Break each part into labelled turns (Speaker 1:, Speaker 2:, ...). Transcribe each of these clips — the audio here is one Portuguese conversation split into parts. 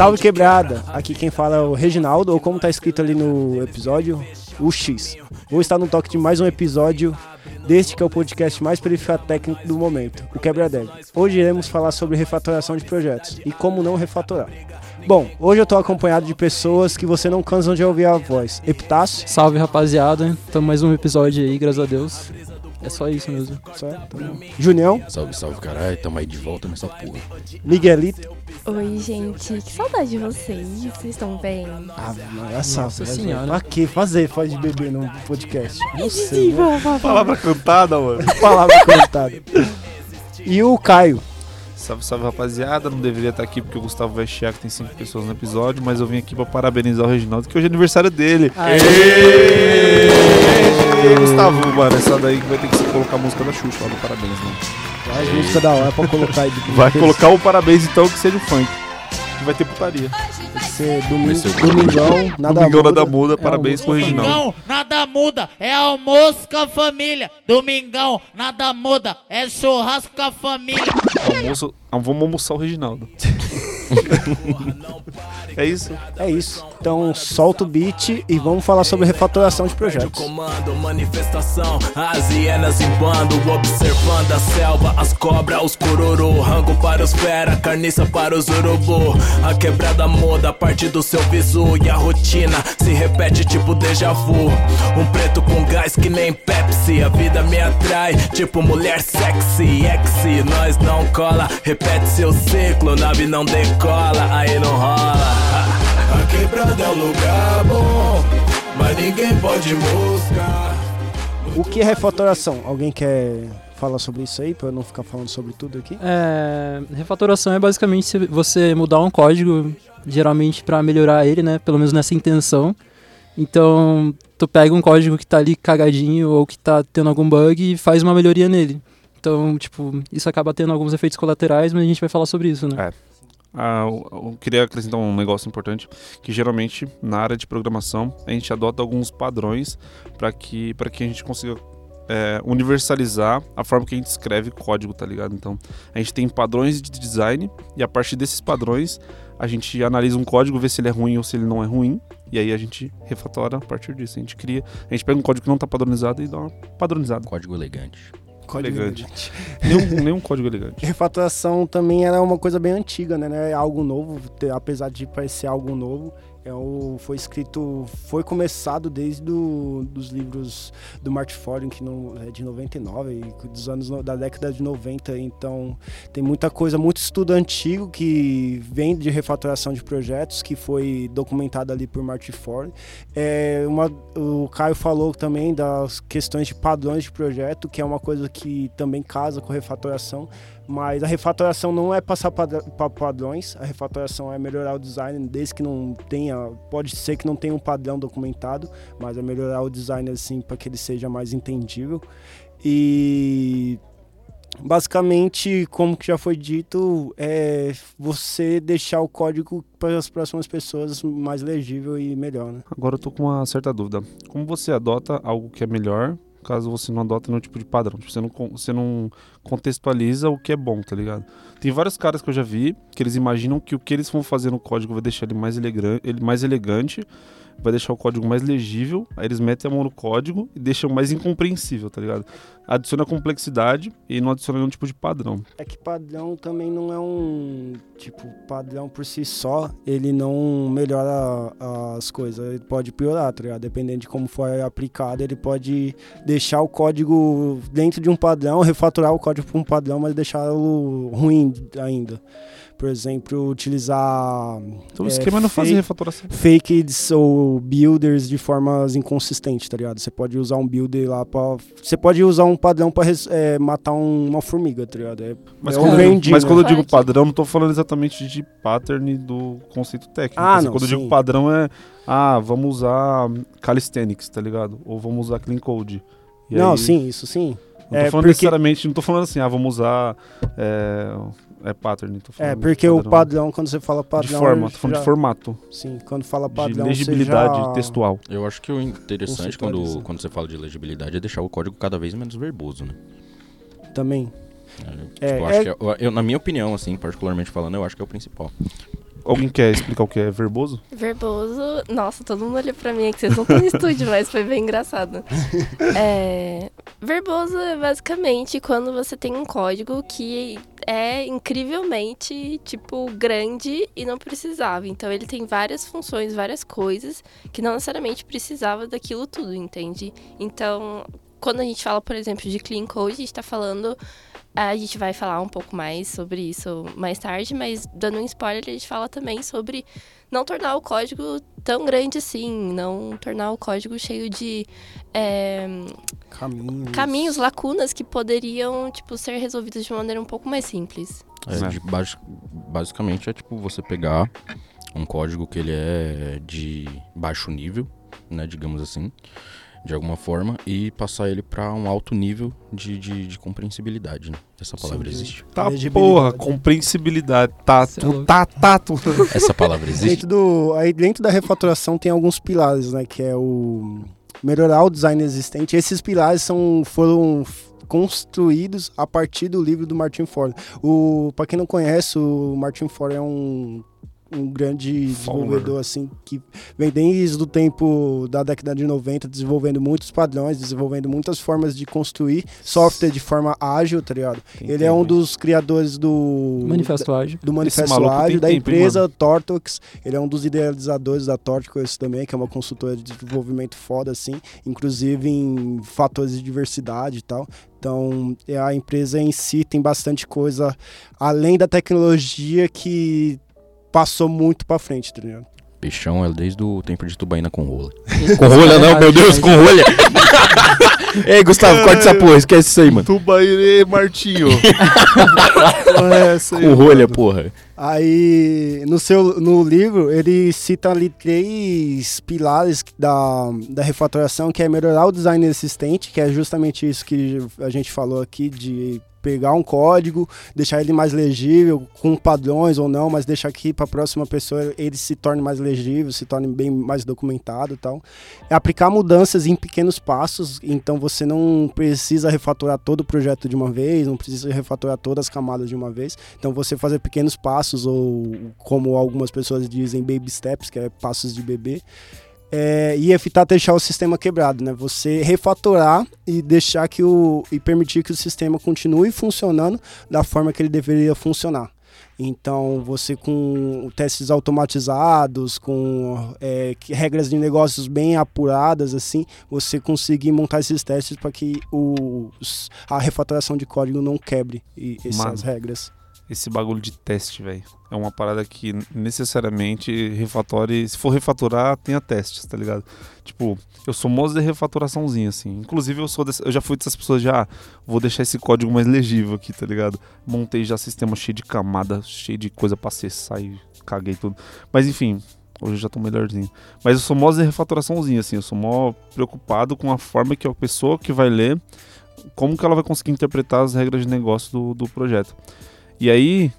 Speaker 1: Salve quebrada! Aqui quem fala é o Reginaldo, ou como tá escrito ali no episódio, o X. Vou estar no toque de mais um episódio deste que é o podcast mais técnico do momento, o Quebra. Hoje iremos falar sobre refatoração de projetos e como não refatorar. Bom, hoje eu tô acompanhado de pessoas que você não cansam de ouvir a voz. Epitácio.
Speaker 2: Salve rapaziada, estamos mais um episódio aí, graças a Deus. É só isso mesmo.
Speaker 1: Certo. Junião.
Speaker 3: Salve, salve, caralho. Tamo aí de volta nessa porra.
Speaker 1: Miguelito.
Speaker 4: Oi, gente. Que saudade de vocês. Vocês estão bem?
Speaker 1: Ah, nossa,
Speaker 2: Nossa senhora.
Speaker 1: Pra que fazer faz de bebê no podcast? Não sei. Né?
Speaker 5: Palavra cantada, mano.
Speaker 1: Palavra cantada. E o Caio.
Speaker 5: Salve, salve, rapaziada. Não deveria estar aqui porque o Gustavo vai chiar que tem cinco pessoas no episódio, mas eu vim aqui pra parabenizar o Reginaldo, que hoje é aniversário dele. Ei, Gustavo, mano, essa daí que vai ter que se colocar a música da Xuxa lá do parabéns, né?
Speaker 1: As músicas da hora pra colocar aí. de-
Speaker 5: Vai colocar o parabéns então que seja o funk. Que vai ter putaria.
Speaker 1: Vai ser domingo,
Speaker 3: Vai ser
Speaker 1: domingão, nada
Speaker 5: Domingão
Speaker 1: muda.
Speaker 5: nada muda,
Speaker 1: É
Speaker 5: parabéns pro Reginaldo.
Speaker 6: Domingão, nada muda, é almoço com a família. Domingão, nada muda, é churrasco com a família.
Speaker 5: Almoço, ah, vamos almoçar o Reginaldo. é isso?
Speaker 1: É isso. Então solta o beat e vamos falar sobre refatoração de projetos.
Speaker 7: Comando, manifestação, as hienas em bando, observando a selva, as cobras, os cururu, rango para os fera, carniça para os urubu. A quebrada muda a partir do seu visu e a rotina se repete tipo déjà vu. Um preto com gás que nem Pepsi, a vida me atrai, tipo mulher sexy, exi, nós não cola, repete seu ciclo, nave não decola, aí não rola. A quebrada é um lugar bom, mas ninguém pode buscar.
Speaker 1: O que é refatoração? Alguém quer falar sobre isso aí pra eu não ficar falando sobre tudo aqui?
Speaker 2: É, refatoração é basicamente se você mudar um código, geralmente pra melhorar ele, né? Pelo menos nessa intenção. Então, tu pega um código que tá ali cagadinho ou que tá tendo algum bug e faz uma melhoria nele. Então, tipo, isso acaba tendo alguns efeitos colaterais, mas a gente vai falar sobre isso, né?
Speaker 5: É. Ah, eu, queria acrescentar um negócio importante, que geralmente na área de programação a gente adota alguns padrões para que, pra que a gente consiga é, universalizar a forma que a gente escreve código, tá ligado? Então, a gente tem padrões de design e a partir desses padrões a gente analisa um código, vê se ele é ruim ou se ele não é ruim, e aí a gente refatora a partir disso. A gente cria, a gente pega um código que não tá padronizado e dá uma padronizada.
Speaker 3: Código elegante.
Speaker 1: Código
Speaker 5: Elegante. Nenhum, nenhum código elegante.
Speaker 1: Refatoração também era uma coisa bem antiga, né? Não É algo novo, apesar de parecer algo novo. É o, foi escrito, foi começado desde do, dos livros do Martin Ford, que não, é de 99, e dos anos no- da década de 90. Então tem muita coisa, muito estudo antigo que vem de refatoração de projetos, que foi documentado ali por Martin Ford. É uma, o Caio falou também das questões de padrões de projeto, que é uma coisa que também casa com refatoração. Mas a refatoração não é passar para padrões, a refatoração é melhorar o design, desde que não tenha, pode ser que não tenha um padrão documentado, mas é melhorar o design assim para que ele seja mais entendível. E basicamente, como que já foi dito, é você deixar o código para as próximas pessoas mais legível e melhor, né?
Speaker 5: Agora eu tô com uma certa dúvida. Como você adota algo que é melhor, caso você não adota nenhum tipo de padrão? Tipo, você não, você não contextualiza o que é bom, tá ligado? Tem vários caras que eu já vi que eles imaginam que o que eles vão fazer no código vai deixar ele mais, ele mais elegante, vai deixar o código mais legível, aí eles metem a mão no código e deixam mais incompreensível, tá ligado? Adiciona complexidade e não adiciona nenhum tipo de padrão.
Speaker 1: É que padrão também não é um. Tipo, padrão por si só, ele não melhora as coisas. Ele pode piorar, tá ligado? Dependendo de como for aplicado, ele pode deixar o código dentro de um padrão, refaturar o código para um padrão, mas deixá-lo ruim ainda. Por exemplo, utilizar
Speaker 5: Então o
Speaker 1: É,
Speaker 5: esquema é não fazer
Speaker 1: fake-
Speaker 5: refatoração.
Speaker 1: fakes ou builders de formas inconsistentes, tá ligado? Você pode usar um builder lá pra. Você pode usar um padrão pra res- é, matar um- uma formiga, tá ligado? É,
Speaker 5: Mas,
Speaker 1: é
Speaker 5: quando, mas
Speaker 1: né?
Speaker 5: quando eu digo padrão, não tô falando exatamente de pattern do conceito técnico.
Speaker 1: Ah,
Speaker 5: Assim,
Speaker 1: não,
Speaker 5: quando eu digo
Speaker 1: sim.
Speaker 5: padrão é, ah, vamos usar calisthenics, tá ligado? Ou vamos usar clean code. E
Speaker 1: Não,
Speaker 5: aí-
Speaker 1: sim, isso sim.
Speaker 5: Não tô
Speaker 1: É,
Speaker 5: falando
Speaker 1: porque-
Speaker 5: necessariamente, não tô falando assim, ah, vamos usar é, é pattern. Tô
Speaker 1: É,
Speaker 5: falando
Speaker 1: porque o padrão, quando você fala padrão.
Speaker 5: de forma, tô falando
Speaker 1: já-
Speaker 5: de formato,
Speaker 1: Sim, quando fala
Speaker 5: de
Speaker 1: padrão.
Speaker 5: legibilidade
Speaker 1: você já...
Speaker 5: textual.
Speaker 3: Eu acho que o interessante quando, quando você fala de legibilidade é deixar o código cada vez menos verboso, né?
Speaker 1: Também.
Speaker 3: É,
Speaker 1: É,
Speaker 3: tipo, eu
Speaker 1: é-
Speaker 3: acho que é- eu- eu- na minha opinião, assim, particularmente falando, eu acho que é o principal.
Speaker 5: Alguém quer explicar o que é verboso?
Speaker 4: Verboso. Nossa, todo mundo olhou pra mim aqui. Vocês não estão no estúdio, mas foi bem engraçado. É, verboso é basicamente quando você tem um código que é incrivelmente, tipo, grande e não precisava. Então ele tem várias funções, várias coisas que não necessariamente precisava daquilo tudo, entende? Então, quando a gente fala, por exemplo, de clean code, a gente tá falando a gente vai falar um pouco mais sobre isso mais tarde, mas dando um spoiler, a gente fala também sobre não tornar o código tão grande assim, não tornar o código cheio de é,
Speaker 1: Caminhos.
Speaker 4: caminhos, lacunas que poderiam tipo ser resolvidos de uma maneira um pouco mais simples.
Speaker 3: É,
Speaker 5: É.
Speaker 3: de basi- basicamente é tipo você pegar um código que ele é de baixo nível, né, digamos assim, de alguma forma, e passar ele para um alto nível de, de, de compreensibilidade, né? Essa palavra
Speaker 1: Sim,
Speaker 3: existe.
Speaker 5: Tá, porra, compreensibilidade. Tá,
Speaker 2: Cê é
Speaker 5: tá, tá.
Speaker 3: Essa palavra existe?
Speaker 1: Dentro, do, aí dentro da refaturação tem alguns pilares, né? Que é o melhorar o design existente. Esses pilares são, foram construídos a partir do livro do Martin Ford. O, para quem não conhece, o Martin Ford é um, um grande desenvolvedor assim que vem desde o tempo da década de 90 desenvolvendo muitos padrões, desenvolvendo muitas formas de construir software de forma ágil, tá ligado? Ele é um dos criadores do
Speaker 2: Manifesto ágil.
Speaker 1: do Manifesto
Speaker 5: tem
Speaker 1: Ágil, da
Speaker 5: tempo,
Speaker 1: empresa Tortox. Ele é um dos idealizadores da Tortox também, que é uma consultora de desenvolvimento foda, assim, inclusive em fatores de diversidade e tal. Então, é, a empresa em si tem bastante coisa além da tecnologia que passou muito pra frente, tá ligado?
Speaker 3: Peixão é desde o tempo de Tubaína com rola. com rola não, meu Deus, com rolha! Ei, Gustavo, corta essa porra, esquece isso aí, mano.
Speaker 5: Tubaire Martinho. é essa aí,
Speaker 3: Com rolha,
Speaker 5: mano.
Speaker 3: porra.
Speaker 1: Aí, no, seu, no livro, ele cita ali três pilares da, da refatoração, que é melhorar o design existente, que é justamente isso que a gente falou aqui, de pegar um código, deixar ele mais legível, com padrões ou não, mas deixar aqui para a próxima pessoa ele se torne mais legível, se torne bem mais documentado e tal. É aplicar mudanças em pequenos passos, então você não precisa refatorar todo o projeto de uma vez, não precisa refatorar todas as camadas de uma vez. Então você fazer pequenos passos ou como algumas pessoas dizem baby steps, que é passos de bebê. É, e evitar deixar o sistema quebrado, né? Você refatorar e deixar que o e permitir que o sistema continue funcionando da forma que ele deveria funcionar. Então, você com testes automatizados, com é, regras de negócios bem apuradas, assim, você conseguir montar esses testes para que os- a refatoração de código não quebre essas
Speaker 5: Mano.
Speaker 1: regras.
Speaker 5: Esse bagulho de teste, velho. É uma parada que necessariamente refatore. Se for refatorar, tenha testes, tá ligado? Tipo, eu sou moço de refatoraçãozinha, assim. Inclusive, eu sou dessa- eu já fui dessas pessoas já. Vou deixar esse código mais legível aqui, tá ligado? Montei já sistema cheio de camada, cheio de coisa pra acessar e caguei tudo. Mas enfim, hoje eu já tô melhorzinho. Mas eu sou moço de refatoraçãozinha, assim. Eu sou mó preocupado com a forma que a pessoa que vai ler, como que ela vai conseguir interpretar as regras de negócio do, do projeto. E aí,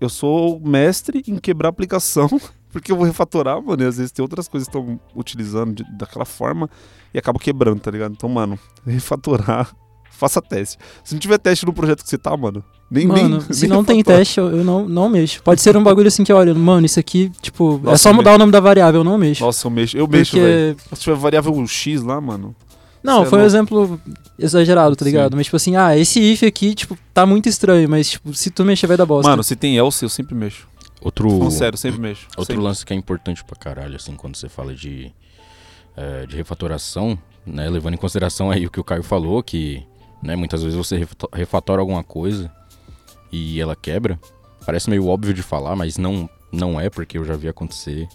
Speaker 5: eu sou mestre em quebrar aplicação, porque eu vou refatorar, mano, e às vezes tem outras coisas que estão utilizando de- daquela forma e acaba quebrando, tá ligado? Então, mano, refatorar, faça teste. Se não tiver teste no projeto que você tá, mano, nem
Speaker 2: Mano,
Speaker 5: nem,
Speaker 2: se
Speaker 5: nem
Speaker 2: não tem
Speaker 5: refatora.
Speaker 2: teste, eu, eu não, não mexo. Pode ser um bagulho assim que, olha, mano, isso aqui, tipo, é
Speaker 5: Nossa,
Speaker 2: só
Speaker 5: eu
Speaker 2: mudar o nome da variável, eu não mexo.
Speaker 5: Nossa, eu mexo, eu mexo,
Speaker 2: Porque-
Speaker 5: velho. Se tiver variável X lá, mano.
Speaker 2: Não,
Speaker 5: é
Speaker 2: foi um
Speaker 5: louco.
Speaker 2: exemplo exagerado, tá
Speaker 5: Sim.
Speaker 2: ligado? Mas, tipo assim, ah, esse if aqui, tipo, tá muito estranho, mas, tipo, se tu mexer vai dar bosta.
Speaker 5: Mano, se tem else, eu sempre mexo.
Speaker 3: Outro,
Speaker 5: Falando sério, sempre mexo.
Speaker 3: outro
Speaker 5: Sempre.
Speaker 3: lance que é importante pra caralho, assim, quando você fala de, eh, de refatoração, né? Levando em consideração aí o que o Caio falou, que né, muitas vezes você refato- refatora alguma coisa e ela quebra. Parece meio óbvio de falar, mas não, não é, porque eu já vi acontecer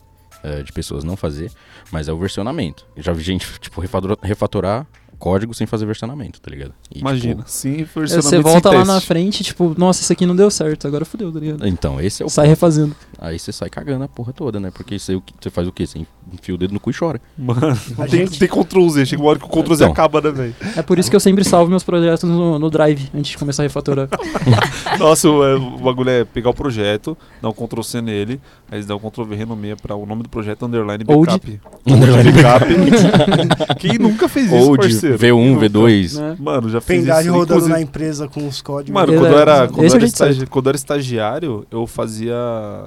Speaker 3: eh, de pessoas não fazer, mas é o versionamento. Eu já vi gente, tipo, refatorar, refatorar código sem fazer versionamento, tá ligado? E,
Speaker 5: Imagina,
Speaker 3: tipo,
Speaker 5: sim,
Speaker 2: É,
Speaker 5: versionamento
Speaker 2: você
Speaker 5: sem
Speaker 2: volta lá
Speaker 5: teste.
Speaker 2: na frente, tipo, nossa, isso aqui não deu certo, agora fodeu, tá ligado?
Speaker 3: então, esse é o
Speaker 2: Sai refazendo.
Speaker 3: Aí você sai cagando a porra toda, né? Porque que- você faz o quê? Você enfia o dedo no cu e chora.
Speaker 5: Mano,
Speaker 1: A
Speaker 5: tem,
Speaker 1: gente-
Speaker 5: tem Ctrl Z. Chega uma hora que o Ctrl Z
Speaker 3: Então.
Speaker 5: acaba, né, velho?
Speaker 2: É por isso que eu sempre salvo meus projetos no, no Drive, antes de começar a refatorar.
Speaker 5: Nossa, o, é, o bagulho é pegar o projeto, dar um Ctrl C nele, aí dá um Ctrl V renomeia pra o nome do projeto underline
Speaker 2: Old.
Speaker 5: backup. Underline backup. Quem nunca fez isso,
Speaker 3: Old,
Speaker 5: parceiro? Inteiro.
Speaker 3: V1, V2.
Speaker 2: Né?
Speaker 5: Mano, já fiz
Speaker 1: Pendrive
Speaker 5: isso.
Speaker 1: rodando
Speaker 5: inclusive-
Speaker 1: na empresa com os códigos.
Speaker 5: Mano, quando eu era, quando eu era, estagi- quando eu era estagiário, eu fazia,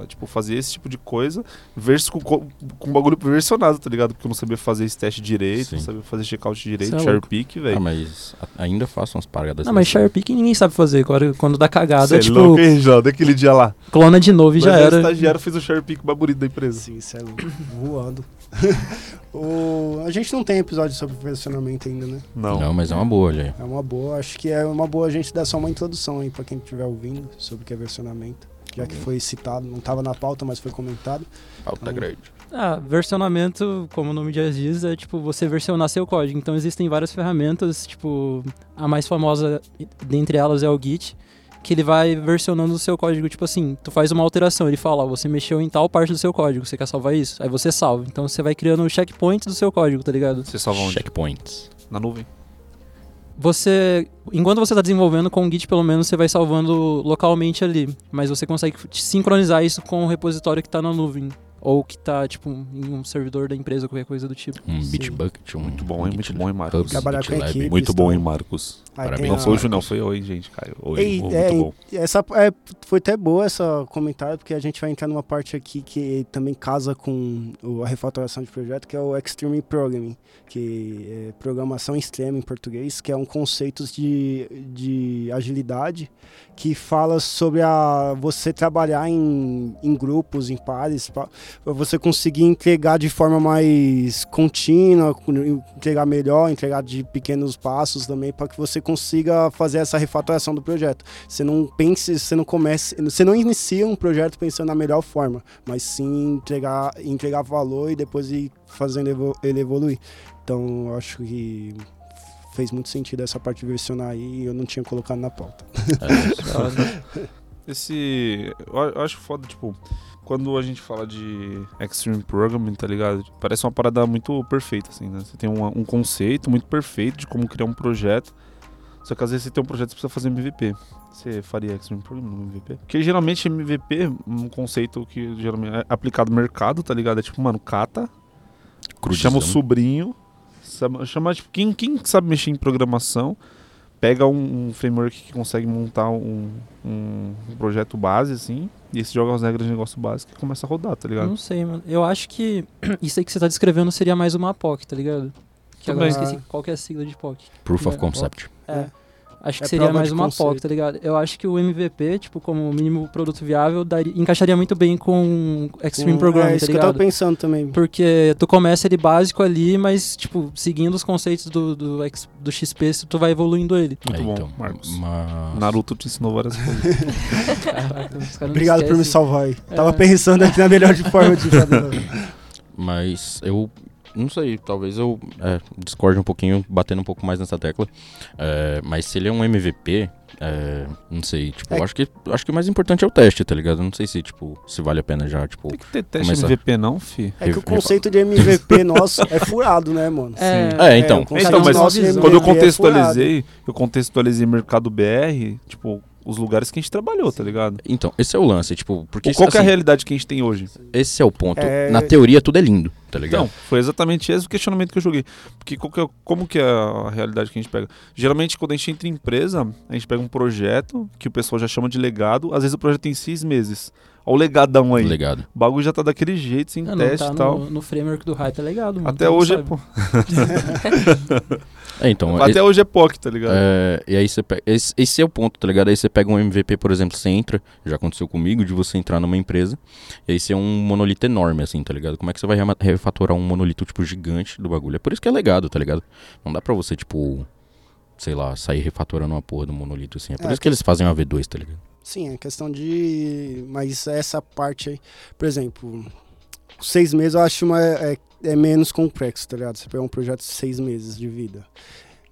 Speaker 5: tipo, fazia esse tipo de coisa, versus com, co- com bagulho versionado, tá ligado? Porque eu não sabia fazer esse teste direito,
Speaker 3: Sim.
Speaker 5: não sabia fazer checkout direito,
Speaker 2: é
Speaker 5: pick,
Speaker 3: Ah,
Speaker 5: velho.
Speaker 3: mas ainda faço umas paradas
Speaker 2: Não, mas
Speaker 3: dessas.
Speaker 2: Share Picking ninguém sabe fazer. Agora, quando dá cagada,
Speaker 5: Cê é
Speaker 2: tipo,
Speaker 5: louco, hein, João? Daquele dia lá.
Speaker 2: clona de novo e
Speaker 5: Mas
Speaker 2: já era.
Speaker 5: estagiário fez o share pick mais bonito da empresa.
Speaker 1: Sim, isso é louco. voando. o, a gente não tem episódio sobre versionamento ainda, né?
Speaker 5: Não.
Speaker 3: Não, mas é uma boa, olha aí.
Speaker 1: É uma boa, acho que é uma boa a gente dar só uma introdução aí pra quem estiver ouvindo sobre o que é versionamento. Já que foi citado, não tava na pauta, mas foi comentado.
Speaker 3: Falta grande.
Speaker 2: Ah, versionamento, como o nome já diz, é tipo você versionar seu código. Então existem várias ferramentas, tipo, a mais famosa dentre elas é o Git, que ele vai versionando o seu código, tipo assim, tu faz uma alteração, ele fala, ó, você mexeu em tal parte do seu código, você quer salvar isso? Aí você salva. Então você vai criando o checkpoint do seu código, tá ligado?
Speaker 5: Você salva onde?
Speaker 3: Checkpoints.
Speaker 5: Na nuvem.
Speaker 2: Você, enquanto você está desenvolvendo com o Git, pelo menos você vai salvando localmente ali, mas você consegue sincronizar isso com o repositório que está na nuvem ou que está tipo em um servidor da empresa, qualquer coisa do tipo.
Speaker 3: Um. Bitbucket. Um
Speaker 5: Muito bom, hein? Muito bom, hein, Marcos?
Speaker 1: Trabalhar com equipe.
Speaker 5: Muito bom, hein, Marcos?
Speaker 3: Parabéns.
Speaker 5: Não foi hoje, não. Foi oi, gente, Caio. Oi,
Speaker 1: Ei,
Speaker 5: muito
Speaker 1: é,
Speaker 5: bom.
Speaker 1: Essa é, foi até boa essa comentário, porque a gente vai entrar numa parte aqui que também casa com a refatoração de projeto, que é o Extreme Programming, que é programação extrema em português, que é um conceito de, de agilidade que fala sobre a você trabalhar em, em grupos, em pares, para você conseguir entregar de forma mais contínua, entregar melhor, entregar de pequenos passos também, para que você consiga fazer essa refatoração do projeto. Você não pense, você não comece, você não inicia um projeto pensando na melhor forma, mas sim entregar, entregar valor e depois ir fazendo ele evoluir. Então, eu acho que fez muito sentido essa parte de versionar aí e eu não tinha colocado na pauta.
Speaker 3: É,
Speaker 5: Esse. Eu acho foda, tipo, quando a gente fala de Extreme Programming, tá ligado? Parece uma parada muito perfeita, assim, né? Você tem um, um conceito muito perfeito de como criar um projeto. Só que às vezes você tem um projeto que precisa fazer MVP. Você faria Extreme Programming no MVP? Porque geralmente MVP, um conceito que geralmente é aplicado no mercado, tá ligado? É tipo, mano, cata, chama o sobrinho, chama, chama, tipo, quem, quem sabe mexer em programação, pega um, um framework que consegue montar um, um, projeto base, assim, e você joga as regras de negócio básico e começa a rodar, tá ligado?
Speaker 2: Não sei, mano. Eu acho que isso aí que você tá descrevendo seria mais uma POC, tá ligado? Que agora eu esqueci qual que é a sigla de POC.
Speaker 3: Proof of
Speaker 2: É,
Speaker 3: concept.
Speaker 2: É. Acho que
Speaker 1: É
Speaker 2: seria mais uma. POC, tá ligado? Eu acho que o MVP, tipo, como mínimo produto viável, daria, encaixaria muito bem com Extreme
Speaker 1: Um-
Speaker 2: Programming,
Speaker 1: é
Speaker 2: tá
Speaker 1: isso que eu tava
Speaker 2: ligado?
Speaker 1: pensando também.
Speaker 2: Porque tu começa ele básico ali, mas, tipo, seguindo os conceitos do, do, do XP, tu vai evoluindo ele.
Speaker 5: Muito
Speaker 3: É,
Speaker 5: bom,
Speaker 3: então,
Speaker 5: Marcos.
Speaker 3: mas-
Speaker 5: Naruto te ensinou várias coisas.
Speaker 2: Caraca,
Speaker 1: Obrigado por me salvar aí.
Speaker 2: É.
Speaker 1: Tava pensando aqui na melhor de forma de fazer.
Speaker 3: Mas eu não sei, talvez eu é, discorde um pouquinho, batendo um pouco mais nessa tecla. É, mas se ele é um MVP, é, não sei, tipo,
Speaker 1: É
Speaker 3: acho que acho que o mais importante é o teste, tá ligado? Não sei se, tipo, se vale a pena já, tipo.
Speaker 5: Tem que ter teste
Speaker 3: Começar.
Speaker 5: MVP não, fi.
Speaker 1: É que o conceito de MVP nosso é furado, né, mano?
Speaker 2: É,
Speaker 3: É, então.
Speaker 1: conceito
Speaker 5: Então, mas Quando eu
Speaker 1: é
Speaker 5: contextualizei, eu contextualizei mercado BR, tipo, os lugares que a gente trabalhou, tá ligado?
Speaker 3: Então, esse é o lance, tipo, porque
Speaker 5: qual que é a
Speaker 3: assim,
Speaker 5: realidade que a gente tem hoje?
Speaker 3: esse é o ponto.
Speaker 1: É-
Speaker 3: Na teoria tudo é lindo, tá ligado?
Speaker 5: Então, foi exatamente esse o questionamento que eu joguei. Porque qual que é- como que é a realidade que a gente pega? Geralmente, quando a gente entra em empresa, a gente pega um projeto que o pessoal já chama de legado. Às vezes o projeto tem seis meses. Olha o legadão aí.
Speaker 3: Legado.
Speaker 5: O bagulho já tá daquele jeito, sem
Speaker 2: Ah, não,
Speaker 5: teste
Speaker 2: tá
Speaker 5: e tal.
Speaker 2: no, no framework do hype, é legado, mano.
Speaker 5: Até hoje, é,
Speaker 3: É, então,
Speaker 5: até hoje é POC, tá ligado?
Speaker 3: É, e aí você pega. Esse, esse é o ponto, tá ligado? Aí você pega um MVP, por exemplo, você entra, já aconteceu comigo, de você entrar numa empresa, e aí você é um monolito enorme, assim, tá ligado? Como é que você vai refatorar um monolito, tipo, gigante do bagulho? É por isso que é legado, tá ligado? Não dá pra você, tipo, sei lá, sair refatorando uma porra do monolito, assim. É por
Speaker 1: É,
Speaker 3: isso que eles fazem uma V2, tá ligado?
Speaker 1: Sim, é questão de. Mas essa parte aí, por exemplo, seis meses eu acho uma, é, é menos complexo, tá ligado? Você pegar um projeto de seis meses de vida.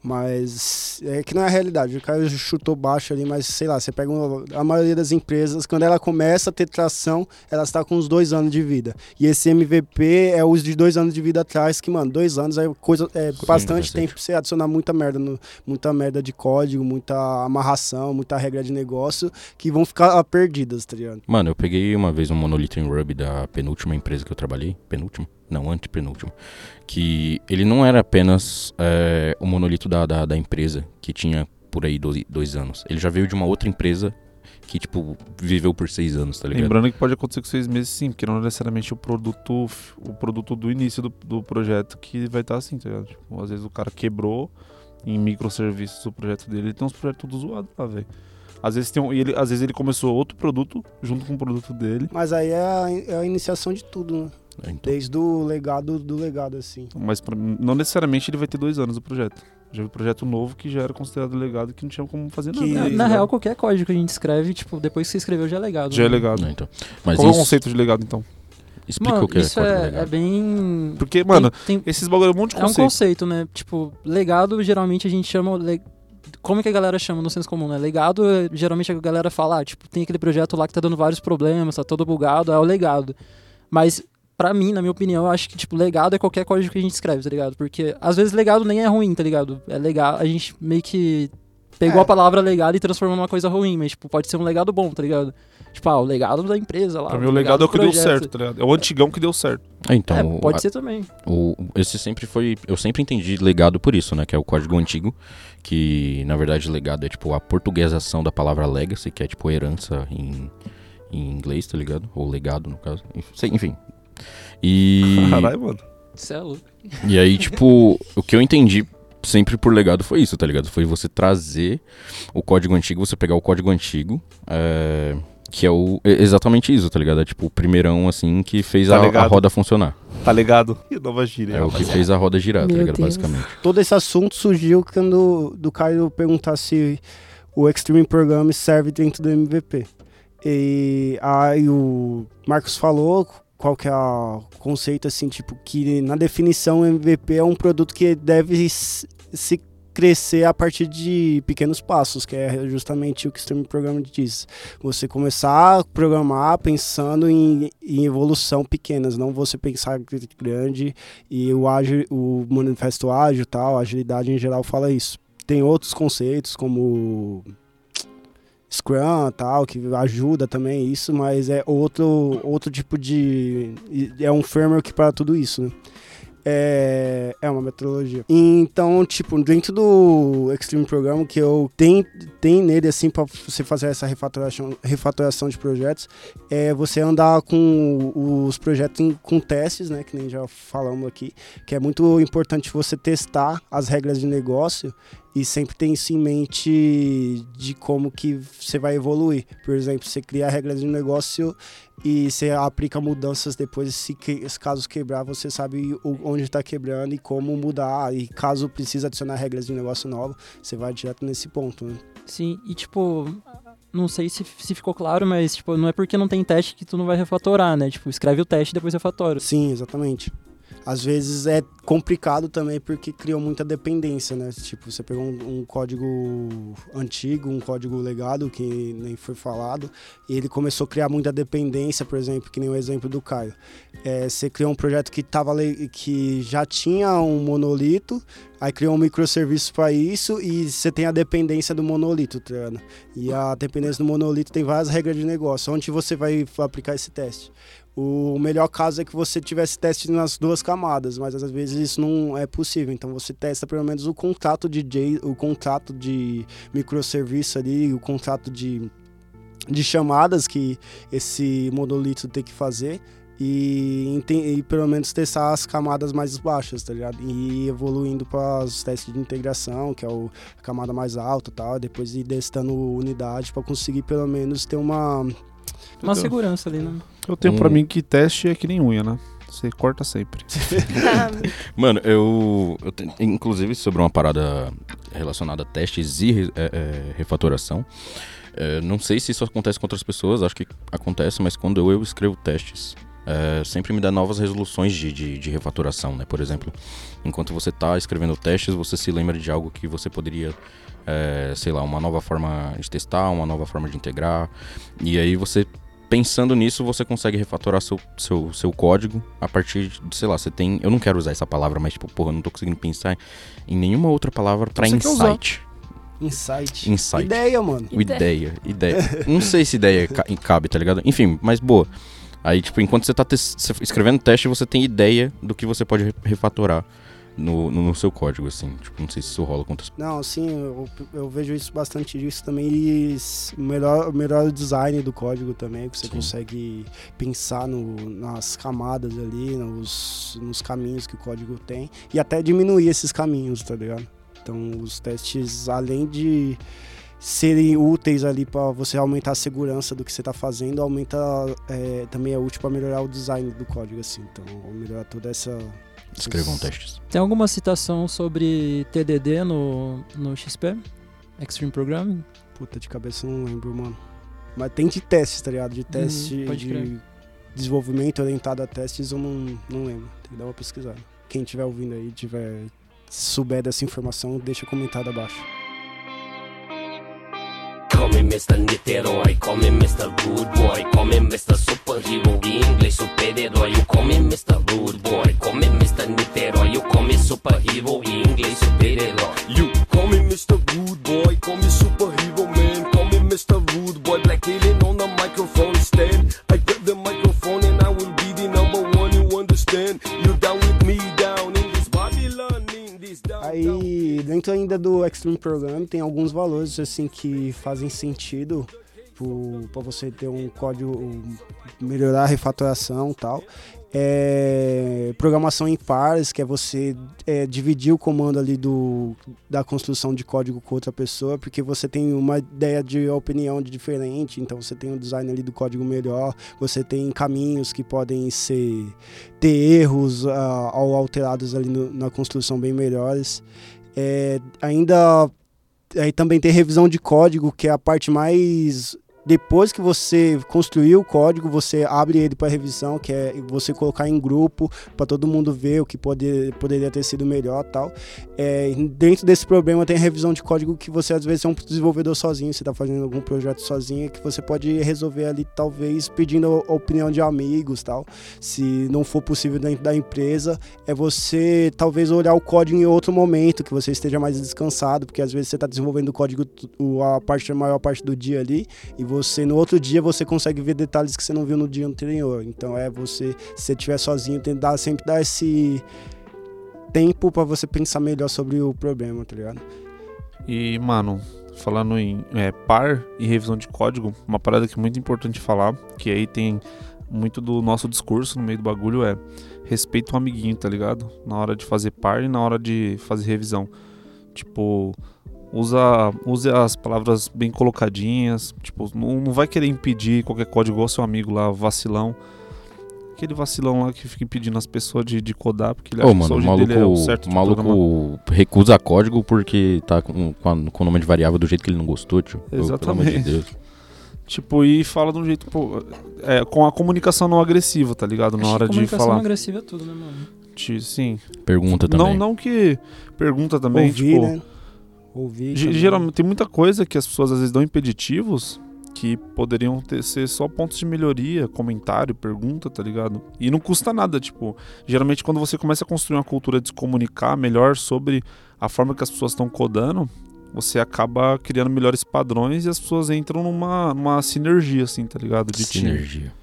Speaker 1: Mas é que não é a realidade. O cara chutou baixo ali, mas sei lá, você pega uma- a maioria das empresas, quando ela começa a ter tração, ela está com uns dois anos de vida. E esse MVP é os de dois anos de vida atrás, que, mano, dois anos é coisa. É bastante
Speaker 3: bastante.
Speaker 1: tempo pra você adicionar muita merda, no, muita merda de código, muita amarração, muita regra de negócio que vão ficar perdidas, tá ligado?
Speaker 3: Mano, eu peguei uma vez um monolito em Ruby da penúltima empresa que eu trabalhei. Penúltima? Não, antepenúltimo, que ele não era apenas é, o monolito da, da, da empresa, que tinha por aí dois, dois anos. Ele já veio de uma outra empresa que, tipo, viveu por seis anos, tá ligado?
Speaker 5: Lembrando que pode acontecer com seis meses sim, porque não é necessariamente o produto, o produto do início do, do projeto que vai estar assim, tá ligado? Tipo, às vezes o cara quebrou em microserviços o projeto dele, ele tem uns projetos tudo zoados lá, velho. Às vezes, tem um, ele, às vezes ele começou outro produto junto com o produto dele,
Speaker 1: Mas aí é a, é a iniciação de tudo, né?
Speaker 3: É, então.
Speaker 1: Desde o legado do legado, assim.
Speaker 5: mas pra não necessariamente ele vai ter dois anos o projeto. Já vi projeto novo que já era considerado legado que não tinha como fazer nada.
Speaker 1: Que-
Speaker 2: Na, na real, qualquer código que a gente escreve, tipo, depois que você escreveu já é legado.
Speaker 5: já é
Speaker 2: né?
Speaker 5: legado.
Speaker 3: É, então. Mas
Speaker 5: Qual é o
Speaker 3: isso,
Speaker 5: conceito de legado então?
Speaker 3: explica
Speaker 2: Mano,
Speaker 3: o que é
Speaker 2: isso
Speaker 3: código
Speaker 2: é,
Speaker 3: legado.
Speaker 2: é bem.
Speaker 5: Porque, mano,
Speaker 2: tem- tem-
Speaker 5: esses bagulho é um monte de
Speaker 2: É um
Speaker 5: conceito.
Speaker 2: conceito, né? Tipo, legado, geralmente a gente chama. le- Como que a galera chama no senso comum, né? Legado, é, geralmente a galera fala, ah, tipo, tem aquele projeto lá que tá dando vários problemas, tá todo bugado, é o legado. Mas, pra mim, na minha opinião, eu acho que, tipo, legado é qualquer código que a gente escreve, tá ligado? Porque, às vezes, legado nem é ruim, tá ligado? É legal, a gente meio que pegou
Speaker 1: É.
Speaker 2: a palavra legado e transformou numa coisa ruim, mas, tipo, pode ser um legado bom, tá ligado? Tipo, ah, o legado da empresa lá.
Speaker 5: Pra mim, o legado é o que deu
Speaker 2: projeto.
Speaker 5: certo, tá ligado? É o antigão que deu certo.
Speaker 3: É, então,
Speaker 2: É, pode
Speaker 3: a-
Speaker 2: ser também.
Speaker 3: O, esse sempre foi. Eu sempre entendi legado por isso, né? Que é o código antigo. Que na verdade legado é tipo a portuguesação da palavra legacy, que é tipo herança em, em inglês, tá ligado? Ou legado, no caso. Enfim. E.
Speaker 5: Caralho, mano.
Speaker 2: Isso é louco.
Speaker 3: E aí, tipo, o que eu entendi sempre por legado foi isso, tá ligado? Foi você trazer o código antigo, você pegar o código antigo, é, que é o, é exatamente isso, tá ligado? É tipo o primeirão, assim, que fez
Speaker 5: Tá
Speaker 3: a, a roda funcionar.
Speaker 5: Tá ligado? E nova gíria.
Speaker 3: É o que fez a roda girar, tá
Speaker 4: Meu
Speaker 3: ligado?
Speaker 4: Deus.
Speaker 3: Basicamente.
Speaker 1: Todo esse assunto surgiu quando do Caio perguntar se o Extreme Program serve dentro do MVP. E aí o Marcos falou qual que é o conceito, assim, tipo, que na definição MVP é um produto que deve se crescer a partir de pequenos passos, que é justamente o que o Extreme Program diz. Você começar a programar pensando em, em evolução pequenas, não você pensar grande e o ágil, o manifesto ágil, tal, agilidade em geral fala isso. Tem outros conceitos como Scrum, tal, que ajuda também isso, mas é outro outro tipo de é um framework para tudo isso, né? É, é uma metodologia. Então, tipo, dentro do Extreme Program, que eu tenho, tenho nele, assim, para você fazer essa refatoração, refatoração de projetos, é você andar com os projetos com testes, né, que nem já falamos aqui, que é muito importante você testar as regras de negócio e sempre ter isso em mente de como que você vai evoluir. Por exemplo, você cria regras de negócio e você aplica mudanças depois, se, que- caso quebrar, você sabe onde está quebrando e como mudar. E caso precise adicionar regras de negócio novo, você vai direto nesse ponto, né?
Speaker 2: Sim, e tipo, não sei se, se ficou claro, mas tipo, não é porque não tem teste que tu não vai refatorar, né? Tipo, escreve o teste e depois refatora.
Speaker 1: Sim, exatamente. Às vezes é complicado também porque criou muita dependência, né? Tipo, você pegou um, um código antigo, um código legado, que nem foi falado, e ele começou a criar muita dependência, por exemplo, que nem o exemplo do Caio. É, você criou um projeto que, tava, que já tinha um monolito, aí criou um microserviço para isso, e você tem a dependência do monolito, tá? E a dependência do monolito tem várias regras de negócio. Onde você vai aplicar esse teste? O melhor caso é que você tivesse teste nas duas camadas, mas às vezes isso não é possível. Então você testa pelo menos o contrato de J, o contrato de microserviço ali, o contrato de, de chamadas que esse monolito tem que fazer. E, e pelo menos testar as camadas mais baixas, tá ligado? E ir evoluindo para os testes de integração, que é o, a camada mais alta e tal. Depois ir testando unidade para conseguir pelo menos ter uma,
Speaker 2: Uma
Speaker 5: Então,
Speaker 2: segurança ali, né?
Speaker 5: Eu tenho
Speaker 3: Um-
Speaker 5: pra mim que teste é que nem unha, né? Você corta sempre.
Speaker 3: Mano, eu, eu te- inclusive sobre uma parada relacionada a testes e re- é, é, refatoração. é, não sei se isso acontece com outras pessoas, acho que acontece, mas quando eu, eu escrevo testes, é, sempre me dá novas resoluções de, de, de refatoração, né? Por exemplo, enquanto você tá escrevendo testes, você se lembra de algo que você poderia, é, sei lá, uma nova forma de testar, uma nova forma de integrar, e aí você pensando nisso, você consegue refatorar seu, seu, seu código a partir de, sei lá, você tem. Eu não quero usar essa palavra, mas, tipo, porra, eu não tô conseguindo pensar em nenhuma outra palavra pra
Speaker 5: você quer usar.
Speaker 3: insight.
Speaker 1: insight.
Speaker 3: Insight.
Speaker 1: Ideia, mano.
Speaker 3: Ideia, ideia. não sei se ideia ca- cabe, tá ligado? Enfim, mas boa. Aí, tipo, enquanto você tá escrevendo teste, você tem ideia do que você pode re- refatorar no, no, seu código, assim. Tipo, não sei se isso rola com outras
Speaker 1: Não, sim, eu, eu vejo isso bastante disso também. E melhor, melhor o design do código também, que você
Speaker 3: Sim.
Speaker 1: consegue pensar no, nas camadas ali, nos, nos caminhos que o código tem. E até diminuir esses caminhos, tá ligado? Então os testes, além de serem úteis ali para você aumentar a segurança do que você está fazendo, aumenta é, também é útil para melhorar o design do código, assim. Então, melhorar toda essa.
Speaker 3: Escrevam testes.
Speaker 2: Tem alguma citação sobre TDD no, no XP? Extreme Programming?
Speaker 1: Puta, de cabeça eu não lembro, mano. Mas tem de testes, tá ligado? De teste
Speaker 2: Uhum, pode
Speaker 1: de
Speaker 2: crer.
Speaker 1: desenvolvimento orientado a testes, eu não, não lembro. Tem que dar uma pesquisada. Quem estiver ouvindo aí, tiver souber dessa informação, deixa comentário abaixo.
Speaker 8: Call me Mr. Niterói, call me Mr. Rude Boy, call me Mr. Superhero, inglês super-herói. You call me Mr. Rude Boy, call me Mr. Niterói. You call me Superhero, inglês super-herói. You call me Mr. Rude Boy, call me Superhero Man, call me Mr. Rude Boy, Black Alien on the microphone stand. I grab the microphone and I will be the number one. You understand?
Speaker 1: Aí, dentro ainda do Extreme Program, tem alguns valores assim que fazem sentido para você ter um código, melhorar a refatoração e tal. É, programação em pares, que é você é, dividir o comando ali do, da construção de código com outra pessoa, porque você tem uma ideia de opinião de diferente, então você tem um design ali do código melhor, você tem caminhos que podem ser ter erros ah, ou alterados ali no- na construção bem melhores. É, ainda aí também tem revisão de código, que é a parte mais depois que você construiu o código, você abre ele para revisão, que é você colocar em grupo para todo mundo ver o que pode, poderia ter sido melhor, tal. É, dentro desse problema tem a revisão de código que você às vezes é um desenvolvedor sozinho, você está fazendo algum projeto sozinho, que você pode resolver ali talvez pedindo a opinião de amigos, tal. Se não for possível dentro da empresa, é você talvez olhar o código em outro momento, que você esteja mais descansado, porque às vezes você está desenvolvendo o código a parte a maior parte do dia ali e você no outro dia você consegue ver detalhes que você não viu no dia anterior. Então é você, se você estiver sozinho, tentar sempre dar esse tempo para você pensar melhor sobre o problema, tá ligado?
Speaker 5: E, mano, falando em é, par e revisão de código, uma parada que é muito importante falar, que aí tem muito do nosso discurso no meio do bagulho é respeita o amiguinho, tá ligado? Na hora de fazer par e na hora de fazer revisão. Tipo, usa, use as palavras bem colocadinhas. Tipo, não, não vai querer impedir qualquer código igual seu amigo lá, vacilão. Aquele vacilão lá que fica impedindo as pessoas de, de codar, porque ele
Speaker 3: Ô,
Speaker 5: acha que
Speaker 3: mano,
Speaker 5: só
Speaker 3: o
Speaker 5: o
Speaker 3: maluco,
Speaker 5: dele é o certo programar.
Speaker 3: maluco recusa código porque tá com, com, o nome de variável do jeito que ele não gostou, tio. Amor de
Speaker 5: Exatamente.
Speaker 3: Deus.
Speaker 5: Tipo, e fala de um jeito, pô, é, com a comunicação não agressiva, tá ligado? Na
Speaker 2: Acho
Speaker 5: hora
Speaker 2: que
Speaker 5: de
Speaker 2: comunicação
Speaker 5: falar.
Speaker 2: agressiva é tudo, né, mano?
Speaker 5: Sim.
Speaker 3: Pergunta
Speaker 5: Não,
Speaker 3: também.
Speaker 5: não que pergunta também,
Speaker 1: Ouvir,
Speaker 5: tipo,
Speaker 1: né? Ouvir. também.
Speaker 5: geralmente tem muita coisa que as pessoas às vezes dão impeditivos que poderiam ter, ser só pontos de melhoria, comentário, pergunta, tá ligado? E não custa nada, tipo, geralmente quando você começa a construir uma cultura de se comunicar melhor sobre a forma que as pessoas estão codando, você acaba criando melhores padrões e as pessoas entram numa, numa sinergia, assim, tá ligado? De time.
Speaker 3: Sinergia.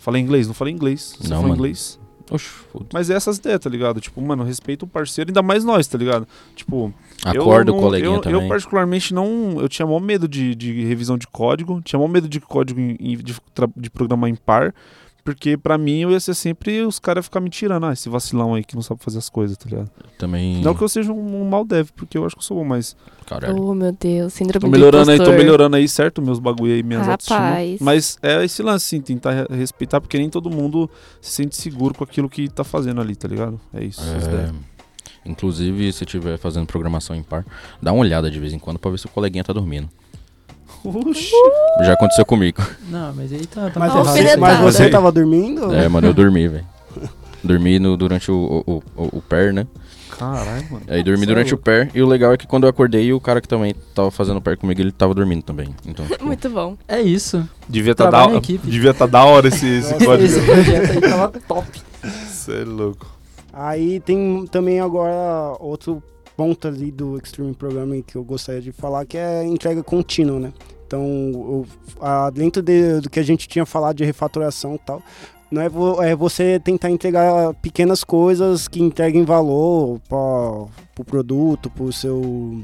Speaker 5: Falei inglês? Não falei inglês. Você
Speaker 3: Não,
Speaker 5: falou
Speaker 3: mano.
Speaker 5: inglês?
Speaker 3: Oxe, foda
Speaker 5: Mas é essas ideias, tá ligado? Tipo, mano, respeita o parceiro, ainda mais nós, tá ligado? Tipo, eu
Speaker 3: Acorda o
Speaker 5: não-
Speaker 3: coleguinha
Speaker 5: eu,
Speaker 3: também.
Speaker 5: Eu particularmente não. Eu tinha maior medo de, de revisão de código, tinha maior medo de código em- de, de programar em par, porque pra mim eu ia ser sempre os caras ficar me tirando, ah, esse vacilão aí que não sabe fazer as coisas, tá ligado?
Speaker 3: Também.
Speaker 5: Não que eu seja um, um mal dev, porque eu acho que eu sou bom, mas
Speaker 3: Caralho.
Speaker 4: Oh, meu Deus, síndrome
Speaker 5: tô
Speaker 4: do
Speaker 5: melhorando aí, tô melhorando aí, certo? Meus bagulho aí, minhas autoestima.
Speaker 4: Rapaz.
Speaker 5: Mas é esse lance, assim, tentar re- respeitar, porque nem todo mundo se sente seguro com aquilo que tá fazendo ali, tá ligado? É isso.
Speaker 3: É, inclusive, se estiver fazendo programação em par, dá uma olhada de vez em quando pra ver se o coleguinha tá dormindo.
Speaker 5: Oxi.
Speaker 3: Já aconteceu comigo.
Speaker 2: Não, mas aí tá, tá
Speaker 1: Mas, você,
Speaker 2: errado.
Speaker 1: mas
Speaker 4: Alfinetada.
Speaker 1: você tava dormindo?
Speaker 3: É, mano, eu dormi, velho. Dormi no- durante o, o, o, o pair, né?
Speaker 5: Caralho, mano.
Speaker 3: Aí dormi
Speaker 5: é
Speaker 3: durante o pair. E o legal é que quando eu acordei, o cara que também tava fazendo pair comigo, ele tava dormindo também. Então, tipo,
Speaker 4: Muito bom.
Speaker 2: É isso.
Speaker 5: Devia tá,
Speaker 2: Trabalho
Speaker 5: da, devia tá da hora esse, esse código.
Speaker 2: Esse projeto aí tava top.
Speaker 5: Você é louco.
Speaker 1: Aí tem também agora outro ponto ali do Extreme Programming que eu gostaria de falar, que é entrega contínua, né? Então, o- a- dentro de- do que a gente tinha falado de refatoração e tal, não é, vo- é você tentar entregar pequenas coisas que entreguem valor para o pro produto, para o seu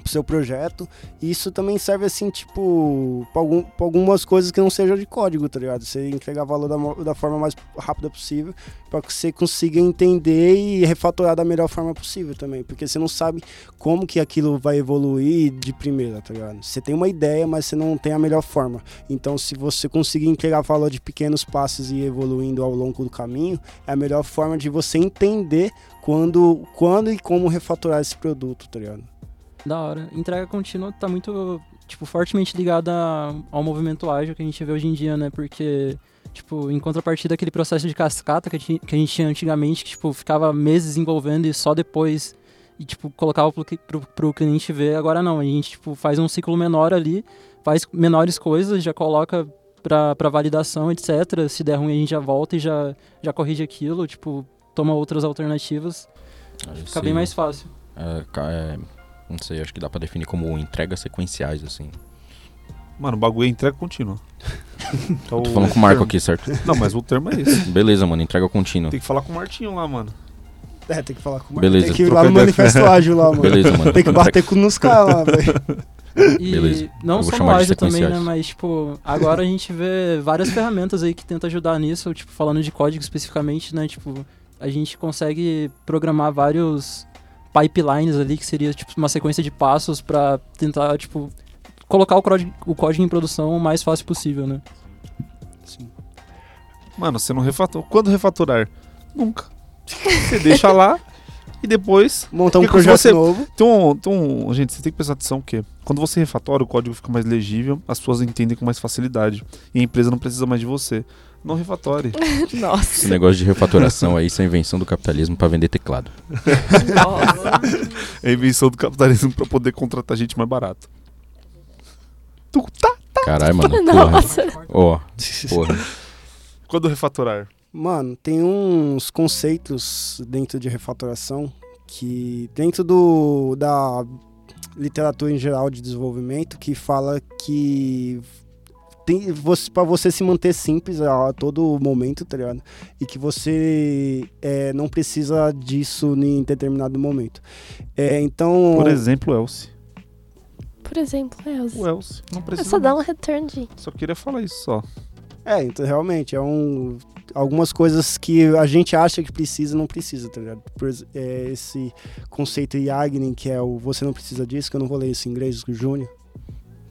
Speaker 1: pro seu projeto. E isso também serve assim, tipo, para algum, pra algumas coisas que não sejam de código, tá ligado? Você entregar valor da, da forma mais rápida possível para que você consiga entender e refatorar da melhor forma possível também, porque você não sabe como que aquilo vai evoluir de primeira, tá ligado? Você tem uma ideia, mas você não tem a melhor forma. Então, se você conseguir entregar valor de pequenos passos e evoluindo ao longo do caminho, é a melhor forma de você entender quando, quando e como refatorar esse produto, tá ligado?
Speaker 2: Da hora. Entrega contínua tá muito, tipo, fortemente ligada ao movimento ágil que a gente vê hoje em dia, né? Porque, tipo, em contrapartida aquele processo de cascata que a gente, que a gente tinha antigamente, que, tipo, ficava meses envolvendo e só depois, e, tipo, colocava pro, pro, pro cliente ver. Agora não, a gente, tipo, faz um ciclo menor ali, faz menores coisas, já coloca pra, pra validação, etc. Se der ruim, a gente já volta e já, já corrige aquilo, tipo, toma outras alternativas. Fica bem mais fácil.
Speaker 3: É, é, não sei, acho que dá pra definir como entregas sequenciais, assim.
Speaker 5: Mano, o bagulho é entrega contínua. Então,
Speaker 3: Tô falando com o Marco aqui, certo?
Speaker 5: Não, mas o termo é esse.
Speaker 3: Beleza, mano, entrega contínua.
Speaker 5: Tem que falar com o Martinho lá, mano.
Speaker 1: É, tem que falar com o
Speaker 3: Beleza,
Speaker 1: Tem que ir lá no. Manifesto Ágil lá, mano.
Speaker 3: Beleza, mano.
Speaker 1: Tem que bater com nos caras lá, velho.
Speaker 2: E
Speaker 3: Beleza.
Speaker 2: não só no ágil também, né? Mas, tipo, agora a gente vê várias ferramentas aí que tentam ajudar nisso, tipo, falando de código especificamente, né? Tipo, a gente consegue programar vários pipelines ali, que seria, tipo, uma sequência de passos pra tentar, tipo, colocar o código, o código em produção o mais fácil possível, né?
Speaker 1: Sim.
Speaker 5: Mano, você não refator. Quando refatorar? Nunca. Você deixa lá e depois.
Speaker 1: Montar um projeto
Speaker 5: você-
Speaker 1: novo.
Speaker 5: Tem um, tem um- Gente, você tem que prestar atenção que quando você refatora, o código fica mais legível, as pessoas entendem com mais facilidade. E a empresa não precisa mais de você. Não refatore.
Speaker 3: Esse
Speaker 4: Nossa.
Speaker 3: negócio de refatoração aí, isso é a invenção do capitalismo pra vender teclado.
Speaker 4: Nossa.
Speaker 5: É a invenção do capitalismo pra poder contratar gente mais barato. Tu tá.
Speaker 3: Caralho, mano. Porra.
Speaker 4: Nossa.
Speaker 3: Ó, porra.
Speaker 5: Quando refatorar?
Speaker 1: Mano, tem uns conceitos dentro de refatoração que dentro do da literatura em geral de desenvolvimento que fala que tem você para você se manter simples a todo momento, tá ligado? E que você é, não precisa disso em determinado momento. É, então,
Speaker 5: Por exemplo, Elsie.
Speaker 4: Por exemplo, Elza.
Speaker 5: O Elsie. Não
Speaker 4: É
Speaker 5: precisa.
Speaker 4: só dar um return de.
Speaker 5: Só queria falar isso só.
Speaker 1: É, então realmente é um algumas coisas que a gente acha que precisa não precisa, tá ligado? Por é, esse conceito Yagnin, que é o você não precisa disso, que eu não vou ler isso em inglês, o Júnior.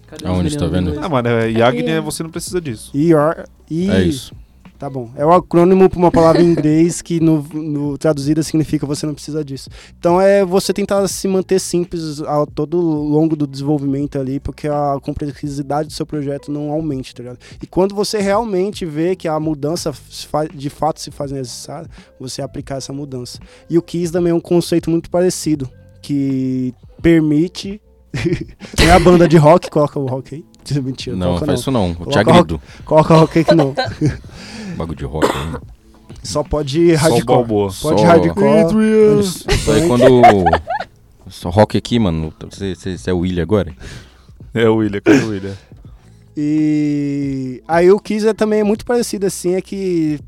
Speaker 2: Cadê
Speaker 3: Aonde tá
Speaker 2: meninos
Speaker 3: vendo?
Speaker 2: do
Speaker 5: Ah, mano, é, Yagni é você não precisa disso.
Speaker 1: ER, e
Speaker 3: É isso.
Speaker 1: Tá bom. É o acrônimo para uma palavra em inglês que no, no traduzida significa você não precisa disso. Então é você tentar se manter simples ao todo longo do desenvolvimento ali, porque a complexidade do seu projeto não aumente, tá ligado? E quando você realmente vê que a mudança de fato se faz necessária, você aplicar essa mudança. E o KISS também é um conceito muito parecido, que permite. não é a banda de rock, coloca o rock aí. Mentira,
Speaker 3: Não,
Speaker 1: coloca
Speaker 3: faz isso não. Eu te
Speaker 1: Coloca
Speaker 3: agrido.
Speaker 1: Coloca o rock aí que não.
Speaker 3: Bagulho de rock aí.
Speaker 1: Só pode
Speaker 5: Só
Speaker 1: hardcore.
Speaker 5: Balboa.
Speaker 1: Pode
Speaker 3: Só-
Speaker 1: hardcore.
Speaker 3: Isso aí quando. Só rock aqui, mano. Você, você, você é o William agora?
Speaker 5: É o William, cadê o William?
Speaker 1: E aí o Kiss é também é muito parecido assim, é que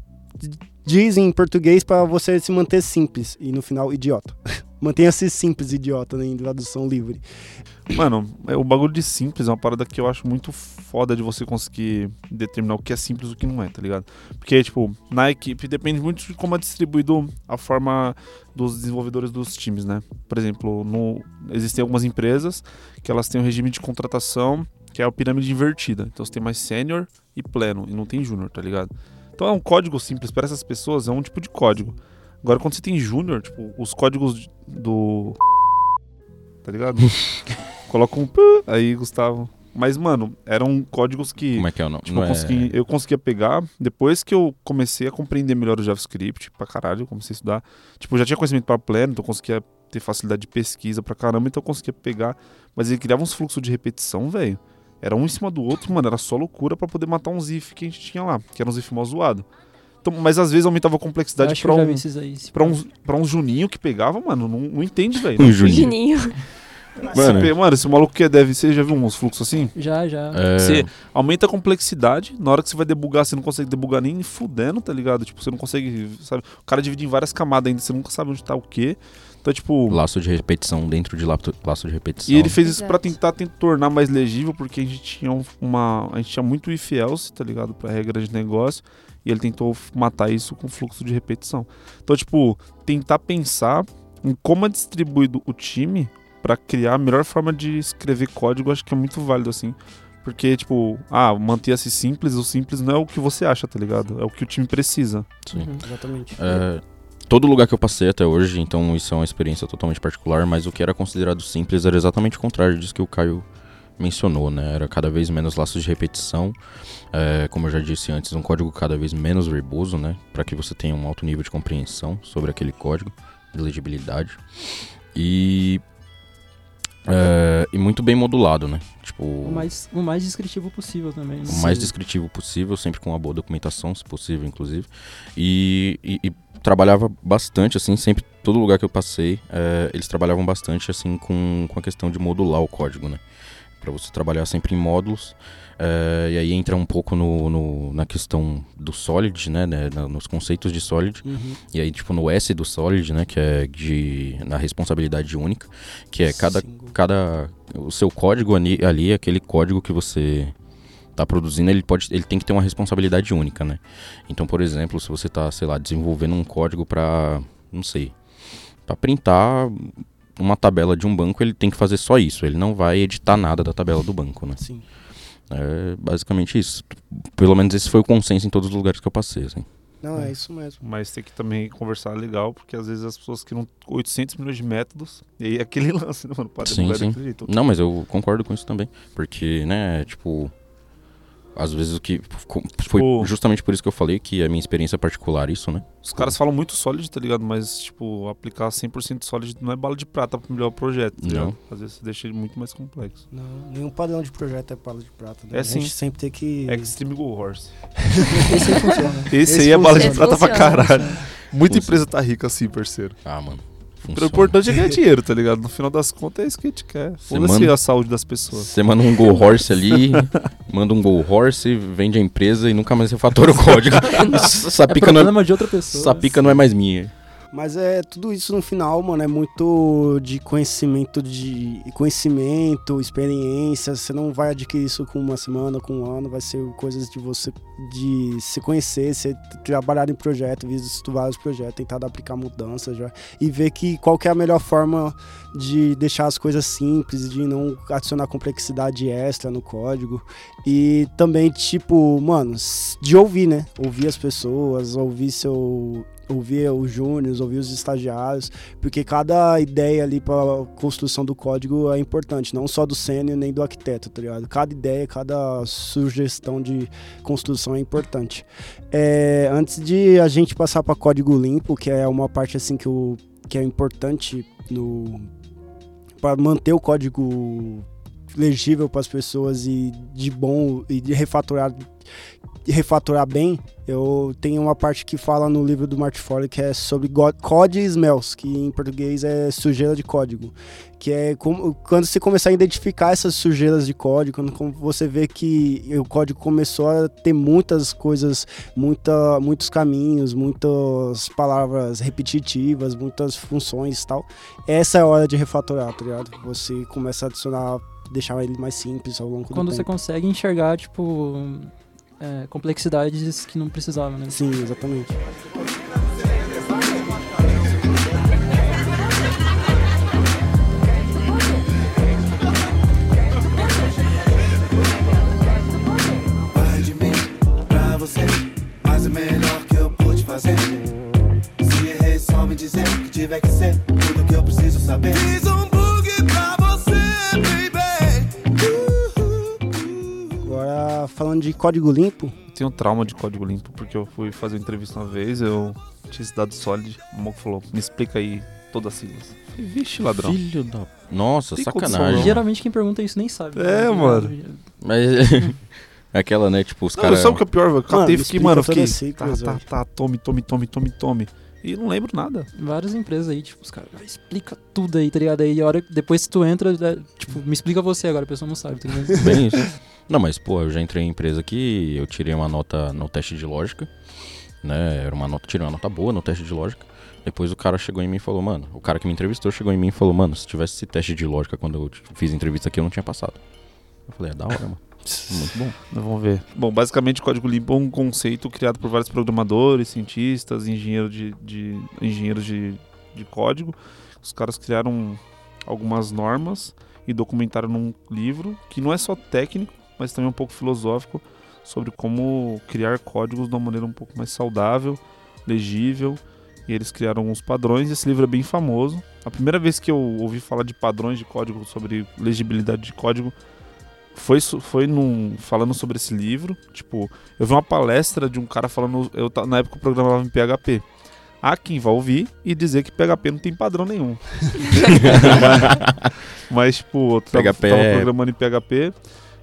Speaker 1: diz em português para você se manter simples e no final idiota. Mantenha-se simples, idiota, né, em tradução livre.
Speaker 5: Mano, é, o bagulho de simples é uma parada que eu acho muito foda de você conseguir determinar o que é simples e o que não é, tá ligado? Porque, tipo, na equipe depende muito de como é distribuído a forma dos desenvolvedores dos times, né? Por exemplo, no, existem algumas empresas que elas têm um regime de contratação que é a pirâmide invertida. Então você tem mais sênior e pleno, e não tem júnior, tá ligado? Então é um código simples para essas pessoas, é um tipo de código. Agora, quando você tem júnior, tipo, os códigos do. Tá ligado? Coloca um. Aí, Gustavo. Mas, mano, eram códigos que.
Speaker 3: Como é que é o nome?
Speaker 5: Tipo, eu,
Speaker 3: é-
Speaker 5: consegui- eu conseguia pegar depois que eu comecei a compreender melhor o JavaScript pra caralho, eu comecei a estudar. Tipo, eu já tinha conhecimento para pleno, então eu conseguia ter facilidade de pesquisa pra caramba, então eu conseguia pegar. Mas ele criava uns fluxos de repetição, velho. Era um em cima do outro, mano, era só loucura pra poder matar uns if que a gente tinha lá, que era uns if mal zoado. Então, mas às vezes aumentava a complexidade pra um,
Speaker 2: aí.
Speaker 5: pra, uns, pra uns juninho que pegava, mano, não, não entende, velho.
Speaker 3: Um juninho.
Speaker 4: Juninho.
Speaker 3: Mano,
Speaker 5: Mano, mano esse maluco que é dev, você já viu uns fluxos assim?
Speaker 2: Já, já.
Speaker 3: é,
Speaker 5: Você aumenta a complexidade, na hora que você vai debugar, você não consegue debugar nem fudendo, tá ligado? Tipo, você não consegue, sabe? O cara divide em várias camadas ainda, você nunca sabe onde tá o quê. Então, tipo...
Speaker 3: laço de repetição dentro de laço, laço de repetição.
Speaker 5: E ele fez isso pra
Speaker 4: Exato.
Speaker 5: tentar, tentar tornar mais legível, porque a gente tinha um- uma. A gente tinha muito if else, tá ligado? Pra regra de negócio. E ele tentou matar isso com fluxo de repetição. Então, tipo, tentar pensar em como é distribuído o time pra criar a melhor forma de escrever código, acho que é muito válido, assim. Porque, tipo, ah, manter-se simples, o simples não é o que você acha, tá ligado? É o que o time precisa.
Speaker 3: Sim.
Speaker 2: Uhum.
Speaker 1: Exatamente.
Speaker 3: É, todo lugar que eu passei até hoje, então isso é uma experiência totalmente particular, mas o que era considerado simples era exatamente o contrário disso que o Caio mencionou, né? Era cada vez menos laços de repetição, é, como eu já disse antes, um código cada vez menos verboso, né? Para que você tenha um alto nível de compreensão sobre aquele código, de legibilidade. E, é, e muito bem modulado, né? Tipo,
Speaker 2: O mais, o mais descritivo possível também. né?
Speaker 3: o mais descritivo possível, sempre com uma boa documentação, se possível, inclusive. E, e- e trabalhava bastante, assim, sempre, todo lugar que eu passei, eh, eles trabalhavam bastante, assim, com, com a questão de modular o código, né? Pra você trabalhar sempre em módulos. eh, e aí entra um pouco no, no- na questão do Solid, né? né, na- nos conceitos de Solid.
Speaker 1: Uhum.
Speaker 3: E aí, tipo, no S do Solid, né? Que é de, na responsabilidade única. Que é cada,
Speaker 1: Single.
Speaker 3: cada o seu código ali, ali aquele código que você tá produzindo, ele pode ele tem que ter uma responsabilidade única, né? Então, por exemplo, se você tá, sei lá, desenvolvendo um código para, não sei, para printar uma tabela de um banco, ele tem que fazer só isso, ele não vai editar nada da tabela do banco, né?
Speaker 1: Sim.
Speaker 3: É basicamente isso. Pelo menos esse foi o consenso em todos os lugares que eu passei, assim.
Speaker 1: Não, é isso mesmo.
Speaker 5: Mas tem que também conversar legal, porque às vezes as pessoas criam 800 milhões de métodos, e aí é aquele lance, né, mano? Pra
Speaker 3: Sim, sim. Não, mas eu concordo com isso também. Porque, né, tipo. Às vezes o que. Foi
Speaker 5: Tipo-
Speaker 3: justamente por isso que eu falei que é a minha experiência particular, isso, né?
Speaker 5: Os caras falam muito Solid, tá ligado? Mas, tipo, aplicar 100% Solid não é bala de prata pra melhorar o projeto, tá
Speaker 3: Não.
Speaker 5: ligado? Às vezes você deixa ele muito mais complexo.
Speaker 1: Não, nenhum padrão de projeto é pala de prata. Né?
Speaker 5: É
Speaker 1: a gente
Speaker 5: sim.
Speaker 1: sempre tem que.
Speaker 5: Extreme Go Horse.
Speaker 1: Esse aí funciona.
Speaker 5: Esse,
Speaker 1: Esse
Speaker 5: aí é bala de
Speaker 4: funciona.
Speaker 5: prata pra
Speaker 4: Funciona.
Speaker 5: caralho. Muita
Speaker 3: Funciona.
Speaker 5: empresa tá rica assim, parceiro.
Speaker 3: Ah, mano.
Speaker 5: O
Speaker 3: Funciona.
Speaker 5: importante é ganhar dinheiro, tá ligado? No final das contas é isso que a gente quer.
Speaker 3: Você
Speaker 5: Foda-se
Speaker 3: manda-
Speaker 5: a saúde das pessoas.
Speaker 3: Você manda um Go Horse ali, manda um Go Horse, vende a empresa e nunca mais refatora o código. Essa
Speaker 2: É
Speaker 3: pica, não é,
Speaker 2: problema de outra pessoa.
Speaker 3: essa pica não é mais minha.
Speaker 1: Mas é tudo isso no final, mano, é muito de conhecimento de conhecimento, experiência. Você não vai adquirir isso com uma semana, com um ano, vai ser coisas de você de se conhecer, você trabalhar em projeto, visto vários projetos, tentar aplicar mudanças já e ver que qual que é a melhor forma de deixar as coisas simples, de não adicionar complexidade extra no código. E também, tipo, mano, de ouvir, né? Ouvir as pessoas, ouvir seu. Ouvir os júniors, ouvir os estagiários, porque cada ideia ali para construção do código é importante, não só do sênior nem do arquiteto, tá ligado? Cada ideia, cada sugestão de construção é importante. É, antes de a gente passar para código limpo, que é uma parte assim que, eu, que é importante no para manter o código legível para as pessoas e de bom e de refatorar de refatorar bem, eu tenho uma parte que fala no livro do Martin que é sobre go- code smells, que em português é sujeira de código, que é como, quando você começar a identificar essas sujeiras de código, quando você vê que o código começou a ter muitas coisas, muita, muitos caminhos, muitas palavras repetitivas, muitas funções e tal, essa é a hora de refatorar, tá ligado? Você começa a adicionar, deixar ele mais simples ao longo
Speaker 2: Quando
Speaker 1: do
Speaker 2: você
Speaker 1: tempo.
Speaker 2: consegue enxergar, tipo, é, complexidades que não precisava, né?
Speaker 1: Sim, exatamente.
Speaker 9: Vai de mim
Speaker 1: falando de código limpo,
Speaker 5: Eu tenho trauma de código limpo, porque eu fui fazer uma entrevista uma vez, eu tinha esse dado Solid, o moco falou, me explica aí todas as siglas. Falei, Vixe, ladrão.
Speaker 3: Filho da. Nossa,
Speaker 5: Tem
Speaker 3: sacanagem.
Speaker 2: Geralmente quem pergunta isso nem sabe.
Speaker 5: É,
Speaker 2: né?
Speaker 5: mano.
Speaker 3: Mas. Aquela, né? Tipo, os caras.
Speaker 5: sabe o que é pior? Eu catei fiquei, mano, fiquei.
Speaker 1: as
Speaker 5: Tá, tá,
Speaker 1: velho.
Speaker 5: tá, tome, tome, tome, tome, tome. E não lembro nada.
Speaker 2: Várias empresas aí, tipo, os caras explica tudo aí, tá ligado? Aí a hora depois que tu entra, é, tipo, me explica você agora, a pessoa não sabe, tá ligado?
Speaker 3: Bem isso. Não, mas, pô, eu já entrei em empresa que eu tirei uma nota no teste de lógica, né? Era uma nota, tirei uma nota boa no teste de lógica. Depois o cara chegou em mim e falou, mano, o cara que me entrevistou chegou em mim e falou, mano, se tivesse esse teste de lógica quando eu fiz a entrevista aqui, eu não tinha passado. Eu falei, é da hora, mano. Muito bom.
Speaker 5: Vamos ver. Bom, basicamente, código limpo é um conceito criado por vários programadores, cientistas, engenheiros de, de, engenheiros de, de código. Os caras criaram algumas normas e documentaram num livro que não é só técnico, mas também um pouco filosófico sobre como criar códigos de uma maneira um pouco mais saudável, legível. E eles criaram alguns padrões. Esse livro é bem famoso. A primeira vez que eu ouvi falar de padrões de código, sobre legibilidade de código, foi, foi num, falando sobre esse livro. Tipo, eu vi uma palestra de um cara falando. Eu, na época eu programava em PHP. Há quem vai ouvir e dizer que PHP não tem padrão nenhum. Mas, tipo, eu tava,
Speaker 3: PHP
Speaker 5: tava
Speaker 3: é-
Speaker 5: programando em PHP.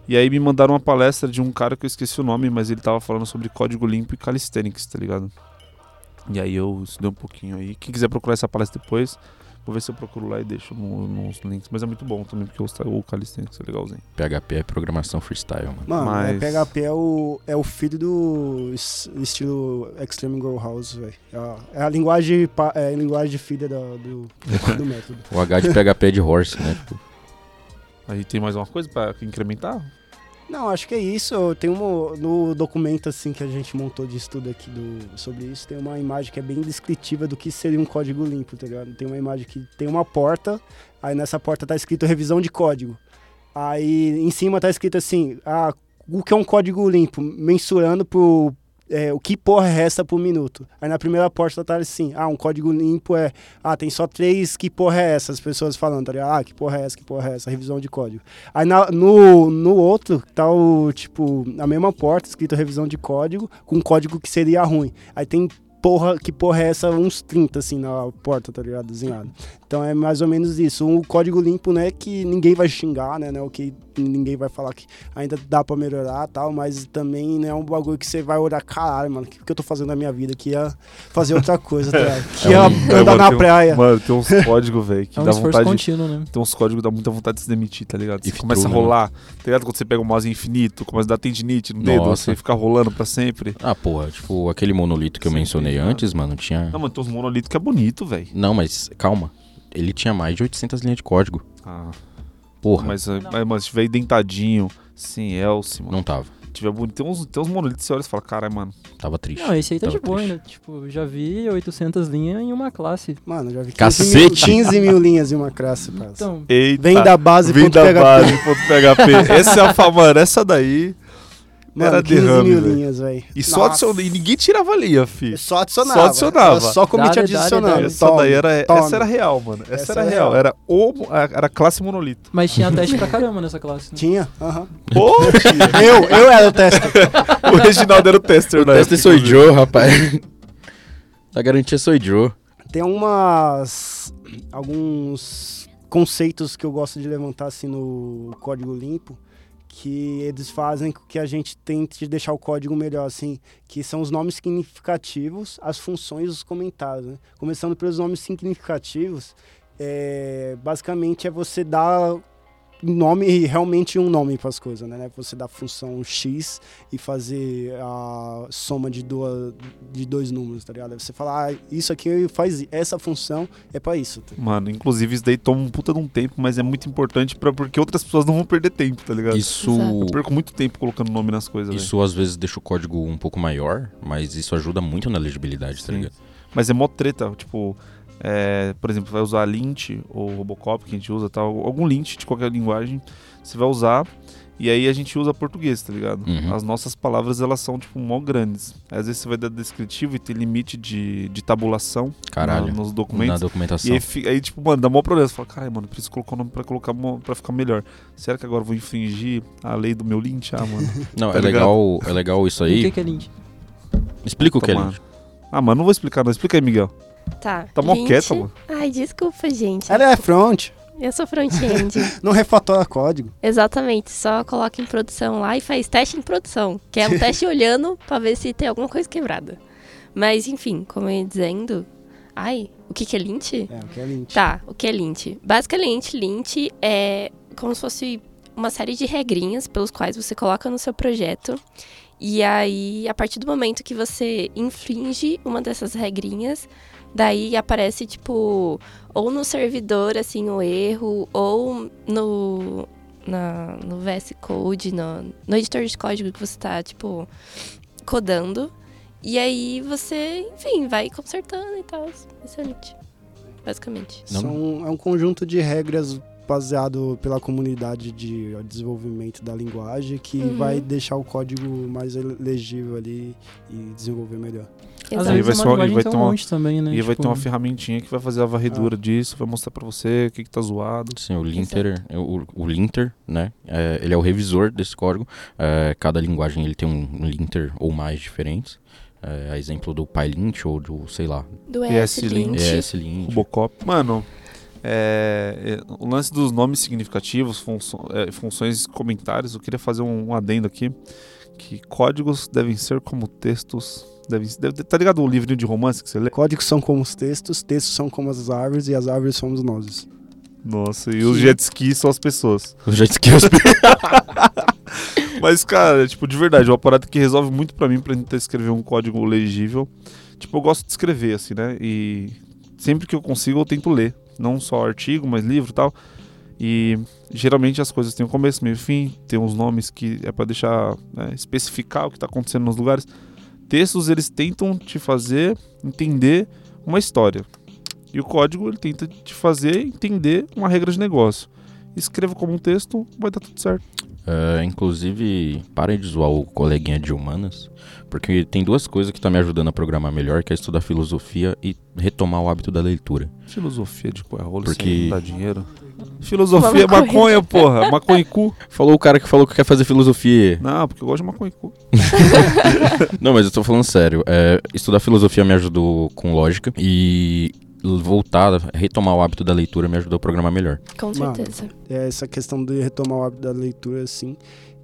Speaker 5: E aí me mandaram uma palestra de um cara que eu esqueci o nome, mas ele tava falando sobre código limpo e calisthenics, tá ligado? E aí eu estudei um pouquinho aí. Quem quiser procurar essa palestra depois, vou ver se eu procuro lá e deixo no- nos links. Mas é muito bom também, porque o, o calisthenics é legalzinho.
Speaker 3: PHP é programação freestyle, mano.
Speaker 1: Mano,
Speaker 5: Mas-
Speaker 1: é, PHP é o, é o filho do es- estilo Extreme Go House, velho. É, a- é a linguagem, é a linguagem filha da- do, do método.
Speaker 3: O H de PHP é de horse, né? Tipo,
Speaker 5: Aí tem mais uma coisa pra incrementar?
Speaker 1: Não, acho que é isso. Tem um no documento assim que a gente montou de estudo aqui do, sobre isso, tem uma imagem que é bem descritiva do que seria um código limpo, tá ligado? Tem uma imagem que tem uma porta, aí nessa porta tá escrito revisão de código. Aí em cima tá escrito assim, ah, o que é um código limpo, mensurando por é, o que porra resta por minuto. Aí na primeira porta tá assim, ah, um código limpo é, ah, tem só três, que porra é essa? As pessoas falando, tá ligado? Ah, que porra é essa, que porra é essa? Revisão de código. Aí na- no, no outro tá o, tipo, a mesma porta, escrito revisão de código, com um código que seria ruim. Aí tem porra, que porra é essa? Uns 30, assim, na porta, tá ligado? Desenhado. Então é mais ou menos isso. Um código limpo, né, que ninguém vai xingar, né, né, o que ninguém vai falar que ainda dá pra melhorar tal, mas também não é um bagulho que você vai olhar, caralho, mano, o que, que eu tô fazendo na minha vida? Que ia fazer outra coisa, tá ligado? Que
Speaker 3: É
Speaker 1: ia
Speaker 3: um-
Speaker 1: andar
Speaker 5: mano,
Speaker 1: na
Speaker 5: tem um-
Speaker 1: praia.
Speaker 5: Mano, tem uns códigos, velho, que
Speaker 2: É um
Speaker 5: dá vontade de...
Speaker 2: contínuo, né?
Speaker 5: Tem uns códigos que dá muita vontade de se demitir, tá ligado? Você
Speaker 3: If
Speaker 5: começa
Speaker 3: true,
Speaker 5: a
Speaker 3: né?
Speaker 5: rolar, tá ligado? Quando você pega o mouse infinito, começa a dar tendinite no dedo,
Speaker 3: Nossa.
Speaker 5: você fica rolando pra sempre.
Speaker 3: ah, porra, tipo, aquele monolito que eu
Speaker 5: Sim,
Speaker 3: mencionei antes, mano, tinha.
Speaker 5: Não, mano, tem uns monolitos que é bonito, velho.
Speaker 3: Não, mas calma. Ele tinha mais de 800 linhas de código.
Speaker 5: Ah,
Speaker 3: Porra,
Speaker 5: mas, eh, mas, mano, se tiver dentadinho, sem Elce, mano,
Speaker 3: não tava.
Speaker 5: tiver bonito, tem uns, tem uns monolitos que você olha e fala, caralho, mano,
Speaker 3: Tava triste.
Speaker 2: Não, esse aí tá
Speaker 3: Tava
Speaker 2: de boa ainda. Tipo, já vi 800 linhas em uma classe.
Speaker 1: Mano, já vi 15
Speaker 3: Cacete!
Speaker 1: mil, 15 mil linhas em uma classe.
Speaker 2: Então,
Speaker 5: Eita,
Speaker 1: Vem da base,
Speaker 5: vem
Speaker 1: ponto
Speaker 5: da
Speaker 1: PHP.
Speaker 5: base, ponto PHP. Essa é a fa- mano, essa daí
Speaker 1: Mano,
Speaker 5: era
Speaker 1: 15
Speaker 5: derrame,
Speaker 1: mil
Speaker 5: velho.
Speaker 1: linhas, velho.
Speaker 5: E só adicionava, e ninguém tirava linha, fi.
Speaker 1: Só adicionava.
Speaker 5: Só adicionava.
Speaker 1: Só
Speaker 2: dale,
Speaker 1: adicionando.
Speaker 5: Essa daí era, essa era real, mano. Essa,
Speaker 1: Essa
Speaker 5: era,
Speaker 1: era
Speaker 5: real.
Speaker 1: real.
Speaker 5: Era, o, era classe monolito.
Speaker 2: mas tinha teste pra caramba nessa classe. Né?
Speaker 1: Tinha? Aham.
Speaker 5: Pô,
Speaker 1: Eu, eu era o tester.
Speaker 5: o Reginaldo era o tester, né?
Speaker 3: Teste sou Joe, rapaz. da garantia sou Joe.
Speaker 1: Tem algumas. alguns conceitos que eu gosto de levantar assim no código limpo que eles fazem com que a gente tente deixar o código melhor, assim, que são os nomes significativos, as funções os comentários. Né? Começando pelos nomes significativos, é, basicamente é você dar nome realmente um nome para as coisas, né? Você dar a função x e fazer a soma de, duas, de dois números, tá ligado? Aí Você falar, ah, isso aqui faz essa função é para isso. Tá?
Speaker 5: Mano, inclusive isso daí toma um puta de um tempo, mas é muito importante pra, porque outras pessoas não vão perder tempo, tá ligado?
Speaker 3: Isso,
Speaker 4: Exato.
Speaker 5: Eu perco muito tempo colocando nome nas coisas,
Speaker 3: isso às vezes deixa o código um pouco maior, mas isso ajuda muito na legibilidade, tá
Speaker 5: Sim.
Speaker 3: ligado?
Speaker 5: Mas é mó treta, tipo, é, por exemplo, vai usar lint ou Robocop que a gente usa, tal, algum lint de qualquer linguagem, você vai usar e aí a gente usa português, tá ligado?
Speaker 3: Uhum.
Speaker 5: As nossas palavras, elas são, tipo, mó grandes. Às vezes você vai dar descritivo e tem limite de, de tabulação
Speaker 3: Caralho.
Speaker 5: na- nos
Speaker 3: Na
Speaker 5: documentos. E
Speaker 3: documentação.
Speaker 5: aí, fi- aí, tipo, mano, dá mó problema. Você fala, caralho, mano, preciso colocar o nome pra, colocar, pra ficar melhor. Será que agora eu vou infringir a lei do meu lint? Ah, mano.
Speaker 3: Não,
Speaker 5: tá
Speaker 3: é legal, é legal isso
Speaker 2: O
Speaker 3: aí.
Speaker 2: que, que é lint?
Speaker 3: Explica o que é lint.
Speaker 5: Ah, mano, não vou explicar, não. Explica aí, Miguel.
Speaker 4: Tá.
Speaker 5: Tá mó quieta, mano.
Speaker 4: Ai, desculpa, gente.
Speaker 1: Ela é front,
Speaker 4: Eu sou front-end.
Speaker 1: não refatora código.
Speaker 4: Exatamente. Só coloca em produção lá e faz teste em produção. Que é um teste olhando pra ver se tem alguma coisa quebrada. Mas, enfim, como eu ia dizendo, Ai, o que, que é lint?
Speaker 1: É, o que é lint.
Speaker 4: Tá, o que é lint? Basicamente, lint é como se fosse uma série de regrinhas pelos quais você coloca no seu projeto. E aí, a partir do momento que você infringe uma dessas regrinhas, daí aparece, tipo, ou no servidor, assim, o erro, ou no, na, no VS Code, no, no editor de código que você tá, tipo, codando. E aí você, enfim, vai consertando e tal. Lint, basicamente.
Speaker 1: São, é um conjunto de regras baseado pela comunidade de desenvolvimento da linguagem que
Speaker 4: Uhum.
Speaker 1: vai deixar o código mais legível ali e desenvolver melhor.
Speaker 4: Exato.
Speaker 5: Aí vai
Speaker 2: uma- linguagem
Speaker 5: vai ter
Speaker 2: um
Speaker 5: uma-
Speaker 2: também, né?
Speaker 5: E vai
Speaker 2: Tipo,
Speaker 5: ter uma ferramentinha que vai fazer a varredura disso, vai mostrar pra você o que, que tá zoado.
Speaker 3: Sim, o linter, o, o linter, né? é, ele é o revisor desse código. É, cada linguagem ele tem um, linter ou mais diferentes. É, a exemplo do PyLint ou do, sei lá,
Speaker 4: Do
Speaker 5: ESLint.
Speaker 4: ESLint.
Speaker 5: Robocop. Mano, é, é, o lance dos nomes significativos, funço- é, funções comentários, eu queria fazer um, um adendo aqui. Que códigos devem ser como textos. Devem, deve, tá ligado o livrinho de romance que você lê?
Speaker 1: Códigos são como os textos, textos são como as árvores e as árvores somos nós.
Speaker 5: Nossa, e os jet skis são as pessoas.
Speaker 3: Os jet skis.
Speaker 5: Mas, cara, tipo, de verdade, uma parada que resolve muito pra mim pra tentar escrever um código legível. Tipo, eu gosto de escrever, assim, né? E sempre que eu consigo, eu tento ler. Não só artigo, mas livro e tal. E geralmente as coisas têm um começo, meio e fim, tem uns nomes que é pra deixar, né, especificar o que tá acontecendo nos lugares. Textos, eles tentam te fazer entender uma história. E o código, ele tenta te fazer entender uma regra de negócio. Escreva como um texto, vai dar tudo certo.
Speaker 3: É, inclusive, parem de zoar o coleguinha de humanas, porque tem duas coisas que tá me ajudando a programar melhor, que é estudar filosofia e retomar o hábito da leitura.
Speaker 5: Filosofia de coelho rolo,
Speaker 3: Porque-
Speaker 5: dá dinheiro. Filosofia é
Speaker 4: Maconha.
Speaker 5: porra. Maconha e cu.
Speaker 3: Falou o cara que falou que quer fazer filosofia.
Speaker 5: Não, porque eu gosto de maconha e cu.
Speaker 3: Não, mas eu tô falando sério. É, estudar filosofia me ajudou com lógica e voltar, retomar o hábito da leitura me ajudou a programar melhor.
Speaker 4: Com
Speaker 1: Mano.
Speaker 4: certeza.
Speaker 1: É, essa questão de retomar o hábito da leitura, assim,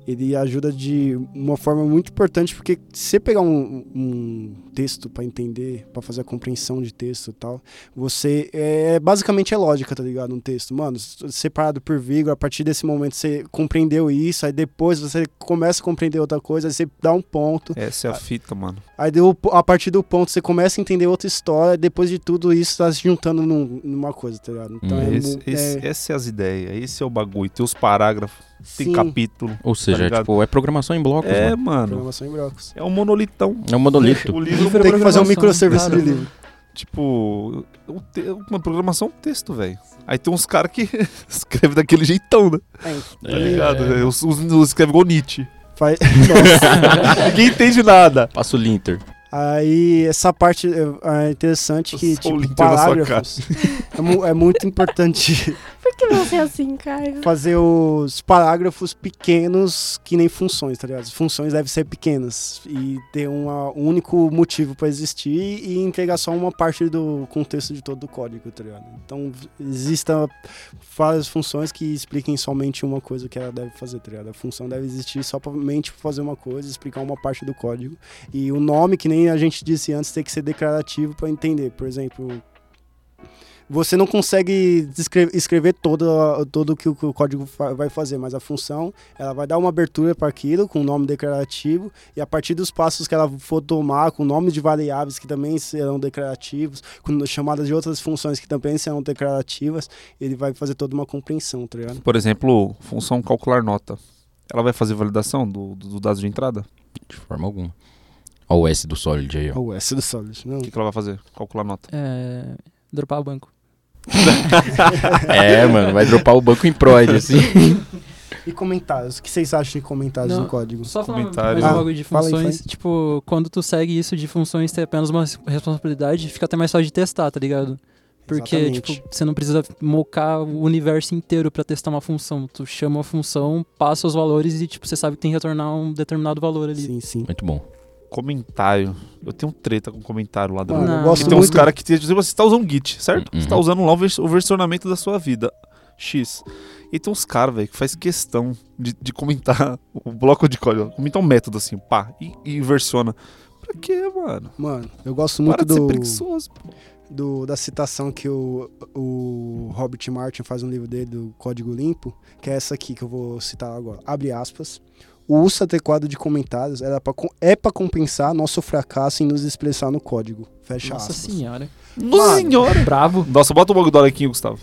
Speaker 1: ele ajuda de uma forma muito importante, porque se você pegar um, um texto pra entender, pra fazer a compreensão de texto e tal, você é basicamente é lógica, tá ligado? Um texto, mano, separado por vírgula, a partir desse momento você compreendeu isso, aí depois você começa a compreender outra coisa, aí você dá um ponto,
Speaker 5: Essa é a fita, mano.
Speaker 1: aí deu, a partir do ponto você começa a entender outra história, depois de tudo isso tá se juntando num- numa coisa, tá ligado? Então
Speaker 3: Hum.
Speaker 1: é,
Speaker 5: Esse,
Speaker 1: mu-
Speaker 5: esse,
Speaker 1: é,
Speaker 5: Essa é as ideias, esse é o bagulho. Tem os parágrafos, tem
Speaker 1: sim,
Speaker 5: capítulo.
Speaker 3: Ou seja, é,
Speaker 5: ligado?
Speaker 3: tipo, é programação em blocos,
Speaker 5: É,
Speaker 3: mano.
Speaker 5: mano.
Speaker 1: programação em blocos.
Speaker 5: É um monolitão.
Speaker 3: É um monolito.
Speaker 5: O livro
Speaker 2: é
Speaker 1: Tem que fazer um microserviço de livro.
Speaker 5: Tipo, uma programação é um texto, velho. Aí tem uns caras que escrevem daquele jeitão, né?
Speaker 1: É,
Speaker 5: Tá ligado? É. Os, os, os escreve igual Nietzsche.
Speaker 1: faz... Nossa.
Speaker 5: Ninguém entende nada.
Speaker 3: Passa o linter.
Speaker 1: Aí essa parte é é interessante que,
Speaker 5: Só o
Speaker 1: tipo,
Speaker 5: link na sua
Speaker 1: parágrafos. É, mu- é muito importante
Speaker 4: Por que assim, Caio?
Speaker 1: fazer os parágrafos pequenos que nem funções, tá ligado? As funções devem ser pequenas e ter um único motivo para existir e entregar só uma parte do contexto de todo o código, tá ligado? Então existam várias funções que expliquem somente uma coisa que ela deve fazer, tá ligado? A função deve existir só somente pra fazer uma coisa, explicar uma parte do código. E o nome, que nem a gente disse antes, tem que ser declarativo para entender. Por exemplo, você não consegue escrever todo, todo o que o que o código vai fazer, mas a função ela vai dar uma abertura para aquilo com o nome declarativo e a partir dos passos que ela for tomar, com nomes de variáveis que também serão declarativos, com chamadas de outras funções que também serão declarativas, ele vai fazer toda uma compreensão, tá ligado?
Speaker 5: Por exemplo, função calcular nota. Ela vai fazer validação do, do, do dados de entrada?
Speaker 3: De forma alguma. O S do Solid aí, ó.
Speaker 1: O S do Solid, não.
Speaker 5: O que, que ela vai fazer? Calcular nota.
Speaker 2: É, dropar o banco.
Speaker 3: É, mano, vai dropar o banco em prod, assim.
Speaker 1: E comentários, o que vocês acham de comentários
Speaker 2: Não,
Speaker 1: no código?
Speaker 2: Só falando
Speaker 5: Comentário.
Speaker 2: mais um
Speaker 1: Ah,
Speaker 2: bagulho de
Speaker 1: fala aí,
Speaker 2: funções,
Speaker 1: fala aí.
Speaker 2: tipo, quando tu segue isso de funções ter apenas uma res- responsabilidade, fica até mais fácil de testar, tá ligado? Porque,
Speaker 1: Exatamente.
Speaker 2: tipo, você não precisa mocar o universo inteiro pra testar uma função. Tu chama a função, passa os valores e, tipo, você sabe que tem que retornar um determinado valor ali.
Speaker 1: Sim, sim.
Speaker 3: Muito bom.
Speaker 5: Comentário. Eu tenho treta com comentário lá dentro.
Speaker 1: Mano, eu gosto
Speaker 5: E tem uns
Speaker 1: muito.
Speaker 5: caras que, tipo, você tá usando Git, certo? Você tá
Speaker 3: Uhum.
Speaker 5: usando lá o, vers- o versionamento da sua vida. X. E tem uns caras, velho, que faz questão de, de comentar o bloco de código. Comentar um método assim, pá, e, e versiona. Pra quê, mano?
Speaker 1: Mano, eu gosto muito
Speaker 5: Para de ser
Speaker 1: do,
Speaker 5: preguiçoso.
Speaker 1: do- da citação que o, o Robert Martin faz no livro dele, do Código Limpo, que é essa aqui que eu vou citar agora. Abre aspas. O uso adequado de comentários era pra, é para compensar nosso fracasso em nos expressar no código. Fecha
Speaker 2: Nossa
Speaker 1: aspas.
Speaker 2: senhora.
Speaker 5: Nossa senhora.
Speaker 2: Bravo.
Speaker 5: Nossa, bota o Mogdog aqui, Gustavo.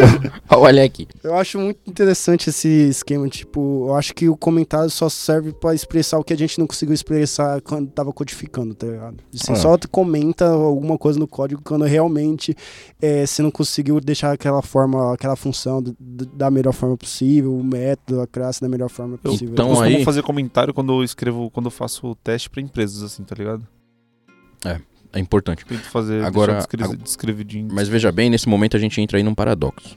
Speaker 3: Olha aqui.
Speaker 1: Eu acho muito interessante esse esquema, tipo, eu acho que o comentário só serve pra expressar o que a gente não conseguiu expressar quando tava codificando, tá ligado? Assim,
Speaker 3: Ah.
Speaker 1: Só comenta alguma coisa no código quando realmente é, você não conseguiu deixar aquela forma, aquela função do- do- da melhor forma possível, o método, a classe da melhor forma
Speaker 5: Eu
Speaker 1: possível.
Speaker 3: Então,
Speaker 5: costumo
Speaker 3: aí-
Speaker 5: fazer comentário quando eu escrevo, quando eu faço teste pra empresas, assim, tá ligado?
Speaker 3: É importante.
Speaker 5: Tento fazer
Speaker 3: Agora-
Speaker 5: descre- descrevidinho.
Speaker 3: Mas veja bem, nesse momento a gente entra aí num paradoxo.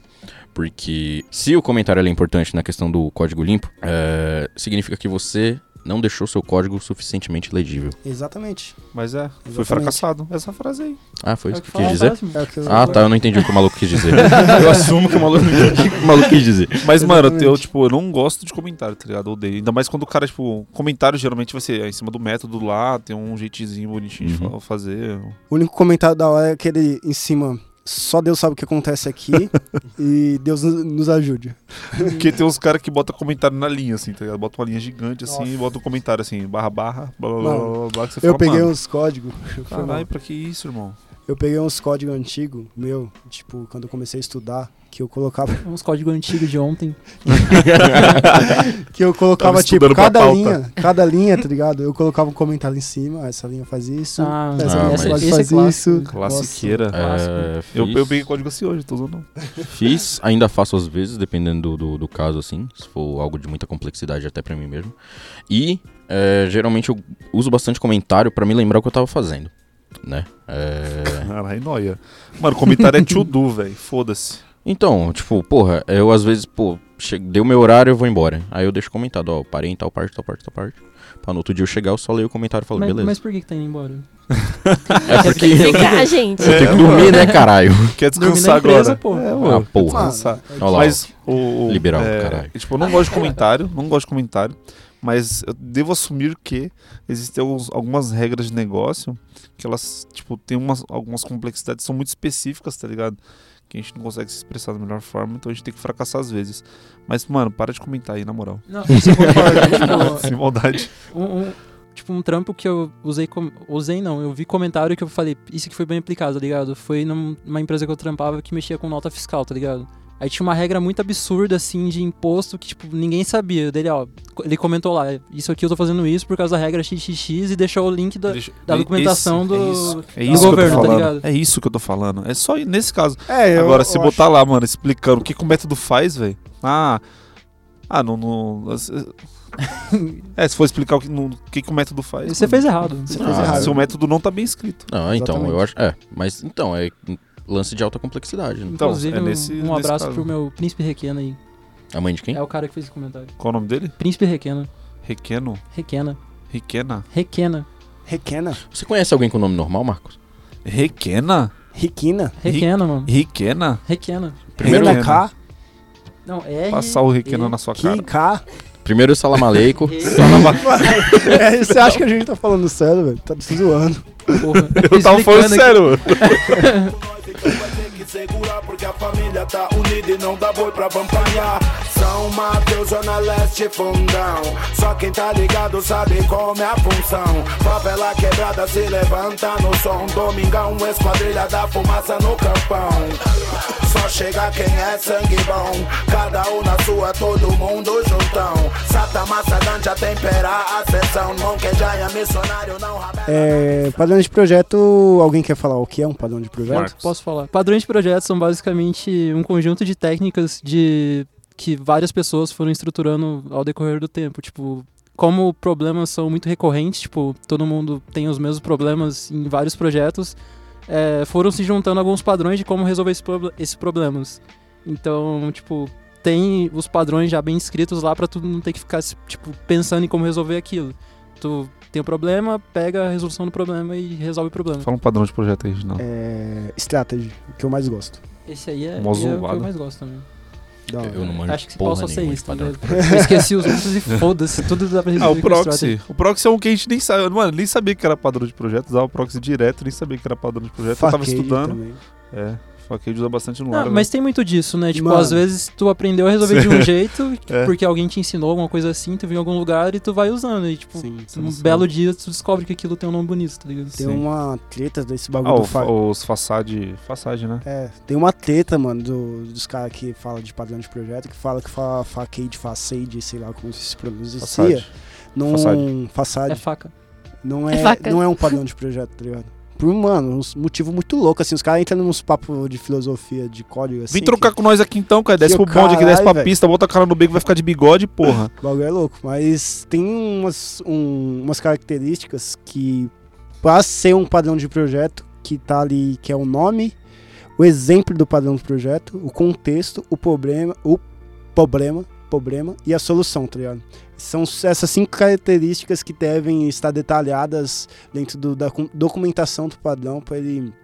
Speaker 3: Porque se o comentário é importante na questão do código limpo, é, significa que você não deixou seu código suficientemente legível.
Speaker 1: Exatamente.
Speaker 5: Mas é,
Speaker 1: Exatamente.
Speaker 5: foi fracassado. Essa frase aí.
Speaker 3: Ah, foi
Speaker 2: É
Speaker 3: isso
Speaker 2: o
Speaker 3: que
Speaker 2: fala
Speaker 3: quis dizer?
Speaker 1: É que
Speaker 3: Ah, tá, eu não entendi o que o maluco quis dizer. eu assumo que o maluco o que o maluco quis dizer.
Speaker 5: Mas, mano, eu,
Speaker 1: Exatamente.
Speaker 5: tipo, eu não gosto de comentário, tá ligado? Eu odeio. Ainda mais quando o cara, tipo, comentário geralmente vai ser em cima do método lá, tem um jeitinho bonitinho de
Speaker 3: Uhum.
Speaker 5: fa- fazer.
Speaker 1: O único comentário da hora é aquele em cima. Só Deus sabe o que acontece aqui e Deus nos ajude.
Speaker 5: Porque tem uns caras que botam comentário na linha, assim, tá ligado? Bota uma linha gigante assim
Speaker 1: Nossa.
Speaker 5: e bota um comentário assim, barra barra, blá blá blá blá, blá, que você
Speaker 1: Eu
Speaker 5: fala,
Speaker 1: peguei
Speaker 5: mano,
Speaker 1: uns códigos.
Speaker 5: Caralho, pra que isso, irmão?
Speaker 1: Eu peguei uns códigos antigos, meu, tipo, quando eu comecei a estudar, que eu colocava.
Speaker 2: Uns códigos antigos de ontem.
Speaker 1: que eu colocava, tipo, cada linha, cada linha, tá ligado? Eu colocava um comentário em cima, essa linha faz isso,
Speaker 2: Ah,
Speaker 1: essa
Speaker 3: Ah,
Speaker 1: linha faz,
Speaker 2: esse é
Speaker 1: faz
Speaker 2: clássico.
Speaker 1: isso.
Speaker 5: Classiqueira.
Speaker 3: É,
Speaker 5: Eu,
Speaker 3: fiz,
Speaker 5: eu peguei código assim hoje, tô usando.
Speaker 3: fiz, ainda faço às vezes, dependendo do, do, do caso, assim. Se for algo de muita complexidade até pra mim mesmo. E é, geralmente eu uso bastante comentário pra me lembrar o que eu tava fazendo. Né? É,
Speaker 5: Caralho, noia. Mano, comentário é to do, velho. Foda-se.
Speaker 3: Então, tipo, porra, eu às vezes, pô, che... deu meu horário, eu vou embora. Aí eu deixo comentado, ó, parei em tal parte, tal parte, tal parte. Pra no outro dia eu chegar, eu só leio o comentário e falo,
Speaker 2: Mas,
Speaker 3: beleza.
Speaker 2: mas por que, que tá indo embora?
Speaker 3: É porque eu
Speaker 4: Ficar, gente.
Speaker 3: tenho que dormir, né, caralho?
Speaker 5: Quer descansar
Speaker 2: na empresa,
Speaker 5: agora?
Speaker 2: pô.
Speaker 5: É,
Speaker 3: Ah, porra.
Speaker 5: Descansar.
Speaker 3: Olha lá,
Speaker 5: Mas o, o-
Speaker 3: Liberal,
Speaker 5: é,
Speaker 3: caralho.
Speaker 5: Tipo, eu não gosto de comentário, não gosto de comentário, mas eu devo assumir que existem alguns- algumas regras de negócio que elas, tipo, tem umas, algumas complexidades que são muito específicas, tá ligado? Que a gente não consegue se expressar da melhor forma, então a gente tem que fracassar às vezes. Mas, mano, para de comentar aí, na moral.
Speaker 2: Não, eu concordo. tipo,
Speaker 5: Sem maldade.
Speaker 2: um, um- tipo, um trampo que eu usei. com- Usei não, eu vi comentário que eu falei, isso que foi bem aplicado, tá ligado? Foi num- numa empresa que eu trampava que mexia com nota fiscal, tá ligado? Aí tinha uma regra muito absurda, assim, de imposto que, tipo, ninguém sabia. Dele, ó, ele comentou lá, isso aqui eu tô fazendo isso por causa da regra XXX e deixou o link da,
Speaker 5: Deixa-
Speaker 2: da documentação
Speaker 5: esse-
Speaker 2: do,
Speaker 5: é isso, é
Speaker 2: do
Speaker 5: isso que eu
Speaker 2: governo,
Speaker 5: tô
Speaker 2: tá
Speaker 5: falando.
Speaker 2: ligado?
Speaker 5: É isso que eu tô falando. É só nesse caso.
Speaker 1: É, eu,
Speaker 5: Agora, se
Speaker 1: eu
Speaker 5: botar lá, mano, explicando o que, que o método faz, velho. Ah. Ah, não. não é, se for explicar o que, no- o que, que o método faz.
Speaker 2: Você
Speaker 5: mano,
Speaker 2: fez errado. Você
Speaker 3: Ah,
Speaker 2: fez
Speaker 5: Ah,
Speaker 2: errado.
Speaker 5: seu método não tá bem escrito.
Speaker 3: Não, então,
Speaker 1: Exatamente.
Speaker 3: eu acho. É, mas então, é lance de alta complexidade. Né?
Speaker 5: Então,
Speaker 2: Inclusive,
Speaker 5: é
Speaker 2: um-
Speaker 5: nesse-
Speaker 2: um,
Speaker 5: nesse
Speaker 2: abraço
Speaker 5: caso.
Speaker 2: pro meu príncipe Requena aí.
Speaker 3: A mãe de quem?
Speaker 2: É o cara que fez esse comentário.
Speaker 5: Qual o nome dele?
Speaker 2: Príncipe Requena.
Speaker 5: Requeno?
Speaker 2: Requena.
Speaker 5: Requena?
Speaker 2: Requena.
Speaker 1: Requena.
Speaker 3: Você conhece alguém com nome normal, Marcos?
Speaker 5: Requena?
Speaker 1: Riquina.
Speaker 2: Requena, mano.
Speaker 5: Requena?
Speaker 2: Requena.
Speaker 5: Primeiro
Speaker 1: Requena. K.
Speaker 2: Não, R.
Speaker 5: Passar o Requena na sua cara.
Speaker 1: K.
Speaker 3: Primeiro, salam aleikum.
Speaker 1: É, você acha que a gente tá falando sério, velho? Tá se zoando.
Speaker 2: Porra.
Speaker 5: Eu tava falando sério, mano.
Speaker 9: Segurar porque a família tá unida e não dá boi pra vampanhar. São Mateus, Zona Leste, Fundão. Só quem tá ligado sabe como é a função. Favela quebrada se levanta no som. Domingão, esquadrilha da fumaça no campão. Só chega quem é sangue bom. Cada um na sua, todo mundo juntão. Sata massa ganja temperar a sessão. Monquejanha, missionário, não.
Speaker 1: É, padrão de projeto, alguém quer falar o que é um padrão de projeto?
Speaker 5: Marcos.
Speaker 2: Posso falar. Padrões de projetos são basicamente um conjunto de técnicas de que várias pessoas foram estruturando ao decorrer do tempo. Tipo, como problemas são muito recorrentes, tipo, todo mundo tem os mesmos problemas em vários projetos, é, foram se juntando alguns padrões de como resolver esse esses problemas. Então, tipo, tem os padrões já bem escritos lá pra tu não ter que ficar, tipo, pensando em como resolver aquilo. Tu tem o problema, pega a resolução do problema e resolve o problema.
Speaker 5: Fala um padrão de projeto aí, não.
Speaker 1: É, strategy, o que eu mais gosto.
Speaker 2: Esse aí é, é o que eu mais gosto também.
Speaker 3: Eu não manjo
Speaker 2: Acho que
Speaker 3: porra
Speaker 2: posso ser
Speaker 3: nenhuma
Speaker 2: isso, tá
Speaker 3: padrão.
Speaker 2: ligado? Eu esqueci os outros e foda-se, tudo dá pra resolver
Speaker 5: Ah, o proxy. O proxy é um que a gente nem sabe. Mano, nem sabia que era padrão de projeto. Usava o proxy direto, nem sabia que era padrão de projeto. eu tava estudando.
Speaker 1: também.
Speaker 5: É, Fakeade usa bastante no ar. né?
Speaker 2: mas tem muito disso, né? Tipo,
Speaker 1: Mano.
Speaker 2: às vezes tu aprendeu a resolver de um jeito,
Speaker 5: É.
Speaker 2: porque alguém te ensinou alguma coisa assim, tu viu em algum lugar e tu vai usando. E, tipo,
Speaker 1: Sim.
Speaker 5: Você
Speaker 2: um
Speaker 5: sabe.
Speaker 2: belo dia tu descobre que aquilo tem um nome bonito, tá ligado?
Speaker 1: Tem
Speaker 5: Sim.
Speaker 1: uma treta desse
Speaker 5: Ah,
Speaker 1: bagulho
Speaker 5: o
Speaker 1: do fa...
Speaker 5: fa- os façade. Façade, né?
Speaker 1: É, tem uma treta, mano, do- dos caras que falam de padrão de projeto, que fala que fala facade, facade, sei lá como se pronuncia.
Speaker 5: Façade.
Speaker 1: Não,
Speaker 5: Façade.
Speaker 1: façade.
Speaker 2: É faca.
Speaker 1: Não
Speaker 4: É
Speaker 1: é,
Speaker 4: faca.
Speaker 1: não é um padrão de projeto, tá ligado? Por, mano, um motivo muito louco, assim, os caras entram nos papos de filosofia, de código, assim.
Speaker 5: Vem trocar
Speaker 1: que
Speaker 5: com nós aqui então, cara. Desce
Speaker 1: Que
Speaker 5: pro bonde aqui, desce pra
Speaker 1: velho.
Speaker 5: pista, bota a cara no beco, vai ficar de bigode, porra.
Speaker 1: O bagulho é louco, mas tem umas, um- umas características que, pra ser um padrão de projeto, que tá ali, que é o nome, o exemplo do padrão do projeto, o contexto, o problema, o problema, problema e a solução, tá ligado? São essas cinco características que devem estar detalhadas dentro do- da documentação do padrão para ele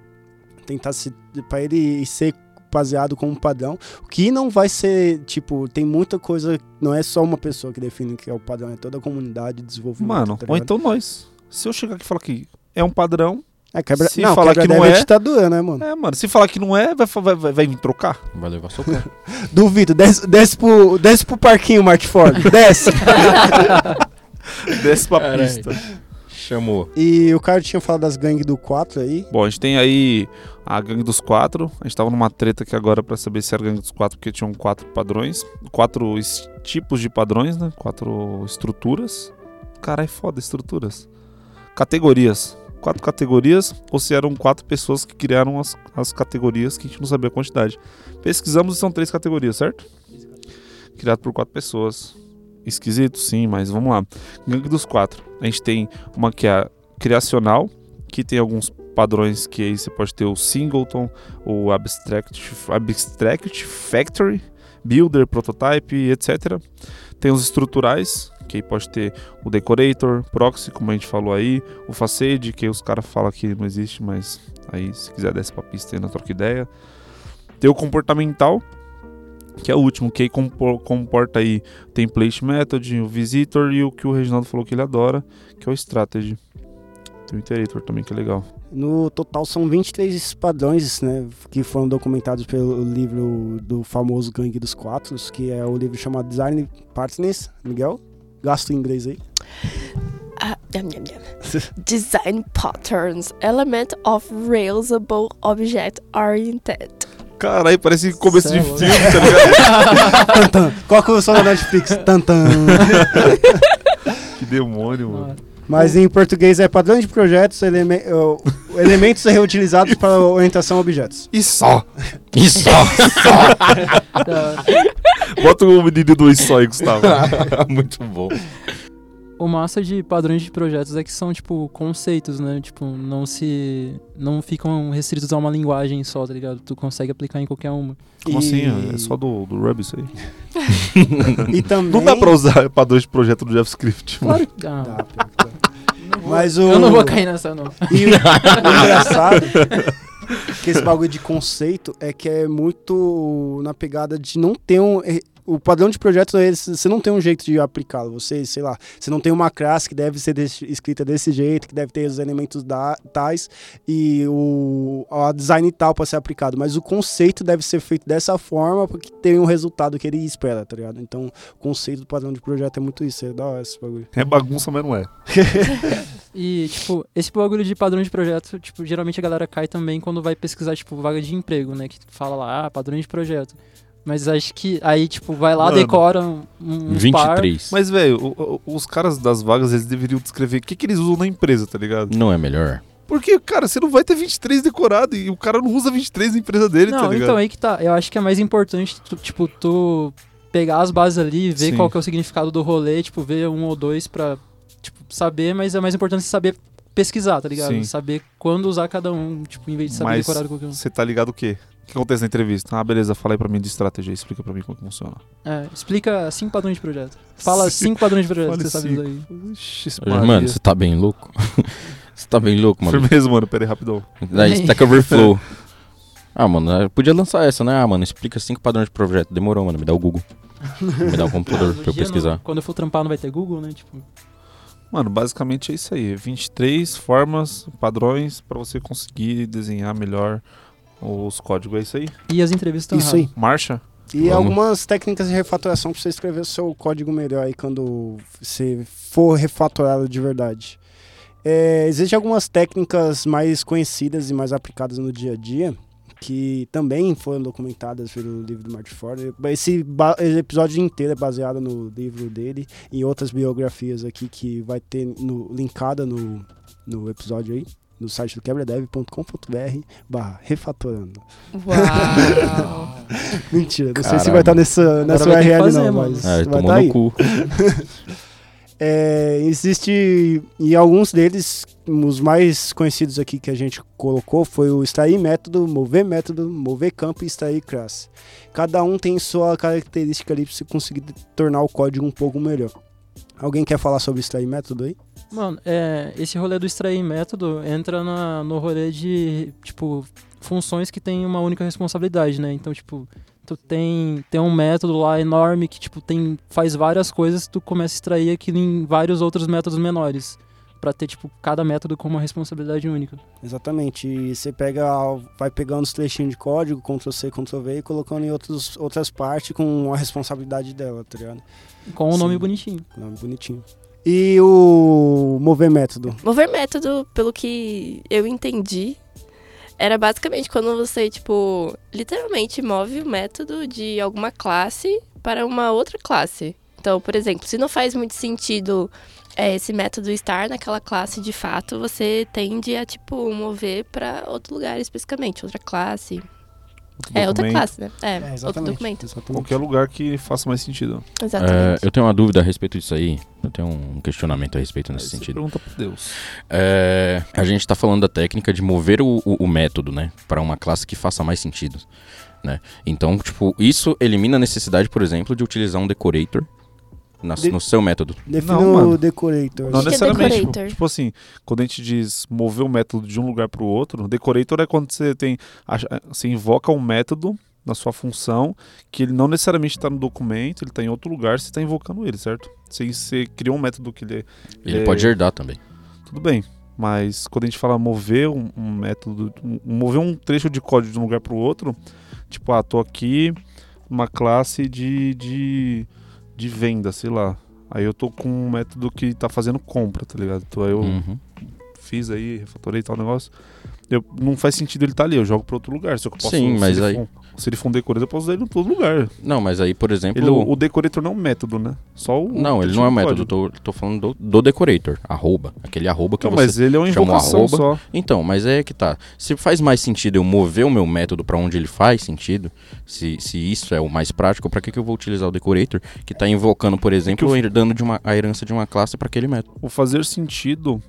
Speaker 1: tentar se para ele ser baseado como padrão, o que não vai ser, tipo, tem muita coisa, não é só uma pessoa que define que é o padrão, é toda a comunidade de desenvolvimento.
Speaker 5: Mano,
Speaker 1: tá
Speaker 5: ou então nós. Se eu chegar aqui e falar que é um padrão,
Speaker 1: é, quebra,
Speaker 5: se
Speaker 1: não,
Speaker 5: falar que não
Speaker 1: deve
Speaker 5: é-
Speaker 1: ditadura, né, mano?
Speaker 5: é, mano. Se falar que não é, vai, vai, vai, vai vir trocar.
Speaker 3: Vai levar socão.
Speaker 1: Duvido, desce, desce, pro, desce pro parquinho, Mark Ford, desce.
Speaker 5: Desce pra
Speaker 3: Caralho.
Speaker 5: pista.
Speaker 3: Chamou.
Speaker 1: e o cara tinha falado das gangues do 4 aí,
Speaker 5: Bom, a gente tem aí a gangue dos quatro. A gente tava numa treta aqui agora pra saber se era a gangue dos quatro, porque tinham quatro padrões. Quatro tipos de padrões, né? Quatro estruturas. Caralho, foda, estruturas. Categorias. Quatro categorias, ou se eram quatro pessoas que criaram as, as categorias que a gente não sabia a quantidade. Pesquisamos e são três categorias, certo? Criado por quatro pessoas. Esquisito, sim, mas vamos lá. Gangue dos quatro. A gente tem uma que é criacional, que tem alguns padrões que aí você pode ter o singleton, o abstract, abstract factory, builder, prototype, etc. Tem os estruturais, que pode ter o decorator, proxy, como a gente falou aí, o facade, que os caras falam que não existe, mas aí se quiser desce pra pista aí na troca ideia. Tem o comportamental, que é o último, que aí compor- comporta aí template method, o visitor e o que o Reginaldo falou que ele adora, que é o strategy. Tem o iterator também, que é legal.
Speaker 1: no total são 23 padrões, né, que foram documentados pelo livro do famoso Gangue dos Quatro, que é o livro chamado Design Partners, Miguel, gasto em inglês aí.
Speaker 4: Ah, nham, nham, nham. Design patterns, element of reusable object oriented.
Speaker 5: Caralho, parece começo
Speaker 2: é
Speaker 5: de filme, tá ligado?
Speaker 1: Tantan. Coloca o som da Netflix. Tantan.
Speaker 5: que demônio, mano.
Speaker 1: Mas em português é padrão de projetos, eleme- uh, elementos reutilizados para orientação a objetos.
Speaker 5: E só.
Speaker 3: Isso!
Speaker 5: Bota o menino do e só aí, Gustavo.
Speaker 3: Muito bom.
Speaker 2: O massa de padrões de projetos é que são, tipo, conceitos, né? Tipo, não se. não ficam restritos a uma linguagem só, tá ligado? Tu consegue aplicar em qualquer uma.
Speaker 5: Como
Speaker 1: E-
Speaker 5: assim? É só do, do Ruby isso aí?
Speaker 1: E também...
Speaker 5: Não dá pra usar padrões de projeto do JavaScript.
Speaker 2: Claro que dá.
Speaker 1: Dá,
Speaker 2: vou-
Speaker 1: Mas o...
Speaker 2: Eu não vou cair nessa, não.
Speaker 1: E o, o engraçado que esse bagulho de conceito é que é muito na pegada de não ter um. O padrão de projeto, é esse, você não tem um jeito de aplicá-lo. Você, sei lá, você não tem uma classe que deve ser desse- escrita desse jeito, que deve ter os elementos da, tais e o a design tal para ser aplicado. Mas o conceito deve ser feito dessa forma porque tem um resultado que ele espera, tá ligado? Então, o conceito do padrão de projeto é muito isso. É da hora esse bagulho.
Speaker 5: É bagunça, mas não é.
Speaker 2: E, tipo, esse bagulho de padrão de projeto, tipo, geralmente a galera cai também quando vai pesquisar, tipo, vaga de emprego, né? Que fala lá, ah, padrão de projeto. Mas acho que aí, tipo, vai lá,
Speaker 5: Mano.
Speaker 2: decora um, um uns par.
Speaker 3: 23.
Speaker 5: Mas, velho, os caras das vagas, eles deveriam descrever o que, que eles usam na empresa, tá ligado?
Speaker 3: Não é melhor?
Speaker 5: Porque, cara, você não vai ter 23 decorado e o cara não usa 23 na empresa dele,
Speaker 2: Não,
Speaker 5: tá ligado?
Speaker 2: então aí que tá. Eu acho que é mais importante, tu- tipo, tu pegar as bases ali, ver
Speaker 5: Sim.
Speaker 2: qual que é o significado do rolê, tipo, ver um ou dois pra, tipo, saber, mas é mais importante você saber pesquisar, tá ligado?
Speaker 5: Sim.
Speaker 2: Saber quando usar cada um, tipo, em vez de saber
Speaker 5: Mas
Speaker 2: decorar qualquer um.
Speaker 5: Você tá ligado o quê? O que acontece na entrevista? Ah, beleza, fala aí pra mim de estratégia, explica pra mim como funciona.
Speaker 2: É, explica cinco padrões de projeto. Fala cinco padrões de projeto
Speaker 5: Fale
Speaker 2: que você sabe
Speaker 5: cinco.
Speaker 2: usar aí.
Speaker 5: Ixi,
Speaker 3: Mano, você tá bem louco? Você tá bem louco, mano.
Speaker 5: Firmeza, mano, pera aí, rapidão.
Speaker 3: Da Stack Overflow. Ah, mano, podia lançar essa, né? Ah, mano, explica cinco padrões de projeto. Demorou, mano. Me dá o Google. Me dá um computador pra eu pesquisar.
Speaker 2: não- quando eu for trampar não vai ter Google, né? Tipo,
Speaker 5: Mano, basicamente é isso aí. 23 formas, padrões pra você conseguir desenhar melhor os códigos. É isso aí?
Speaker 2: e as entrevistas estão
Speaker 1: Isso aí.
Speaker 5: Marcha?
Speaker 1: E
Speaker 3: Vamos.
Speaker 1: algumas técnicas de refatoração pra você escrever o seu código melhor aí quando você for refatorado de verdade. É, Existem algumas técnicas mais conhecidas e mais aplicadas no dia a dia que também foram documentadas pelo livro do Martin Ford. Esse, esse episódio inteiro é baseado no livro dele e outras biografias aqui que vai ter no, linkada no, no episódio aí, no site do quebradev.com.br barra refatorando.
Speaker 4: Uau!
Speaker 1: Mentira, não sei se vai estar nessa, nessa URL
Speaker 2: fazer,
Speaker 1: não,
Speaker 2: mano.
Speaker 1: mas
Speaker 3: ele
Speaker 1: vai
Speaker 3: tomou
Speaker 1: tá
Speaker 3: no
Speaker 1: aí.
Speaker 3: cu.
Speaker 1: É, existe, e alguns deles, os mais conhecidos aqui que a gente colocou foi o extrair método, mover método, mover campo e extrair classe. Cada um tem sua característica ali para você conseguir tornar o código um pouco melhor. Alguém quer falar sobre extrair método aí?
Speaker 2: Mano, é, esse rolê do extrair método entra na, no rolê de, tipo, funções que tem uma única responsabilidade, né? Então, tipo, tu tem, tem um método lá enorme que, tipo, tem, faz várias coisas, tu começa a extrair aquilo em vários outros métodos menores. Pra ter, tipo, cada método com uma responsabilidade única.
Speaker 1: Exatamente. E você pega, vai pegando os trechinhos de código, Ctrl C, Ctrl V e colocando em outros, outras partes com a responsabilidade dela, tá ligado?
Speaker 2: Com um nome bonitinho.
Speaker 1: Nome bonitinho. E o mover método?
Speaker 4: Mover método, pelo que eu entendi, era basicamente quando você, tipo, literalmente move o método de alguma classe para uma outra classe. Então, por exemplo, se não faz muito sentido é, esse método estar naquela classe de fato, você tende a, tipo, mover para outro lugar especificamente, outra classe.
Speaker 5: Outro
Speaker 4: É, outra classe, né? É, outro documento.
Speaker 1: exatamente.
Speaker 5: Qualquer lugar que faça mais sentido.
Speaker 3: É,
Speaker 4: Exatamente.
Speaker 3: eu tenho uma dúvida a respeito disso aí. Eu tenho um questionamento a respeito nesse
Speaker 5: você
Speaker 3: sentido.
Speaker 5: Pergunta pra Deus.
Speaker 3: É, a gente tá falando da técnica de mover o, o- o método, né? Para uma classe que faça mais sentido, né? Então, tipo, isso elimina a necessidade, por exemplo, de utilizar um decorator na-
Speaker 1: De-
Speaker 3: no seu método.
Speaker 1: Defina
Speaker 5: Não, mano.
Speaker 1: o decorator.
Speaker 5: Não
Speaker 4: é
Speaker 5: necessariamente. tipo,
Speaker 4: decorator?
Speaker 5: tipo assim, quando a gente diz mover o método de um lugar para o outro, decorator é quando você tem. Você invoca um método na sua função que ele não necessariamente está no documento, ele está em outro lugar, você está invocando ele, certo? Você, você criou um método que ele é.
Speaker 3: Ele
Speaker 5: é-
Speaker 3: pode herdar também.
Speaker 5: Tudo bem. Mas quando a gente fala mover um, um método, um- mover um trecho de código de um lugar para o outro, tipo, ah, tô aqui numa classe de, de, de venda, sei lá. Aí eu tô com um método que tá fazendo compra, tá ligado? Então aí eu
Speaker 3: Uhum.
Speaker 5: fiz aí, refatorei tal negócio. Eu, não faz sentido ele estar ali, eu jogo para outro lugar. Se eu posso,
Speaker 3: Sim, mas aí-
Speaker 5: se ele for um decorator, eu posso usar ele em todo lugar.
Speaker 3: Não, mas aí, por exemplo.
Speaker 5: Ele, o, o decorator não é um método, né? Só o.
Speaker 3: Não, ele
Speaker 5: trecho
Speaker 3: não é um
Speaker 5: do
Speaker 3: método. Tô, tô falando do, do decorator. Arroba. Aquele arroba que
Speaker 5: Não,
Speaker 3: você.
Speaker 5: mas ele é uma
Speaker 3: o
Speaker 5: invocação só.
Speaker 3: Então, mas é que tá. Se faz mais sentido eu mover o meu método pra onde ele faz sentido, se, se isso é o mais prático, pra que, que eu vou utilizar o decorator que tá invocando, por exemplo,
Speaker 5: o-
Speaker 3: herdando de uma, a herança de uma classe pra aquele método?
Speaker 5: o fazer sentido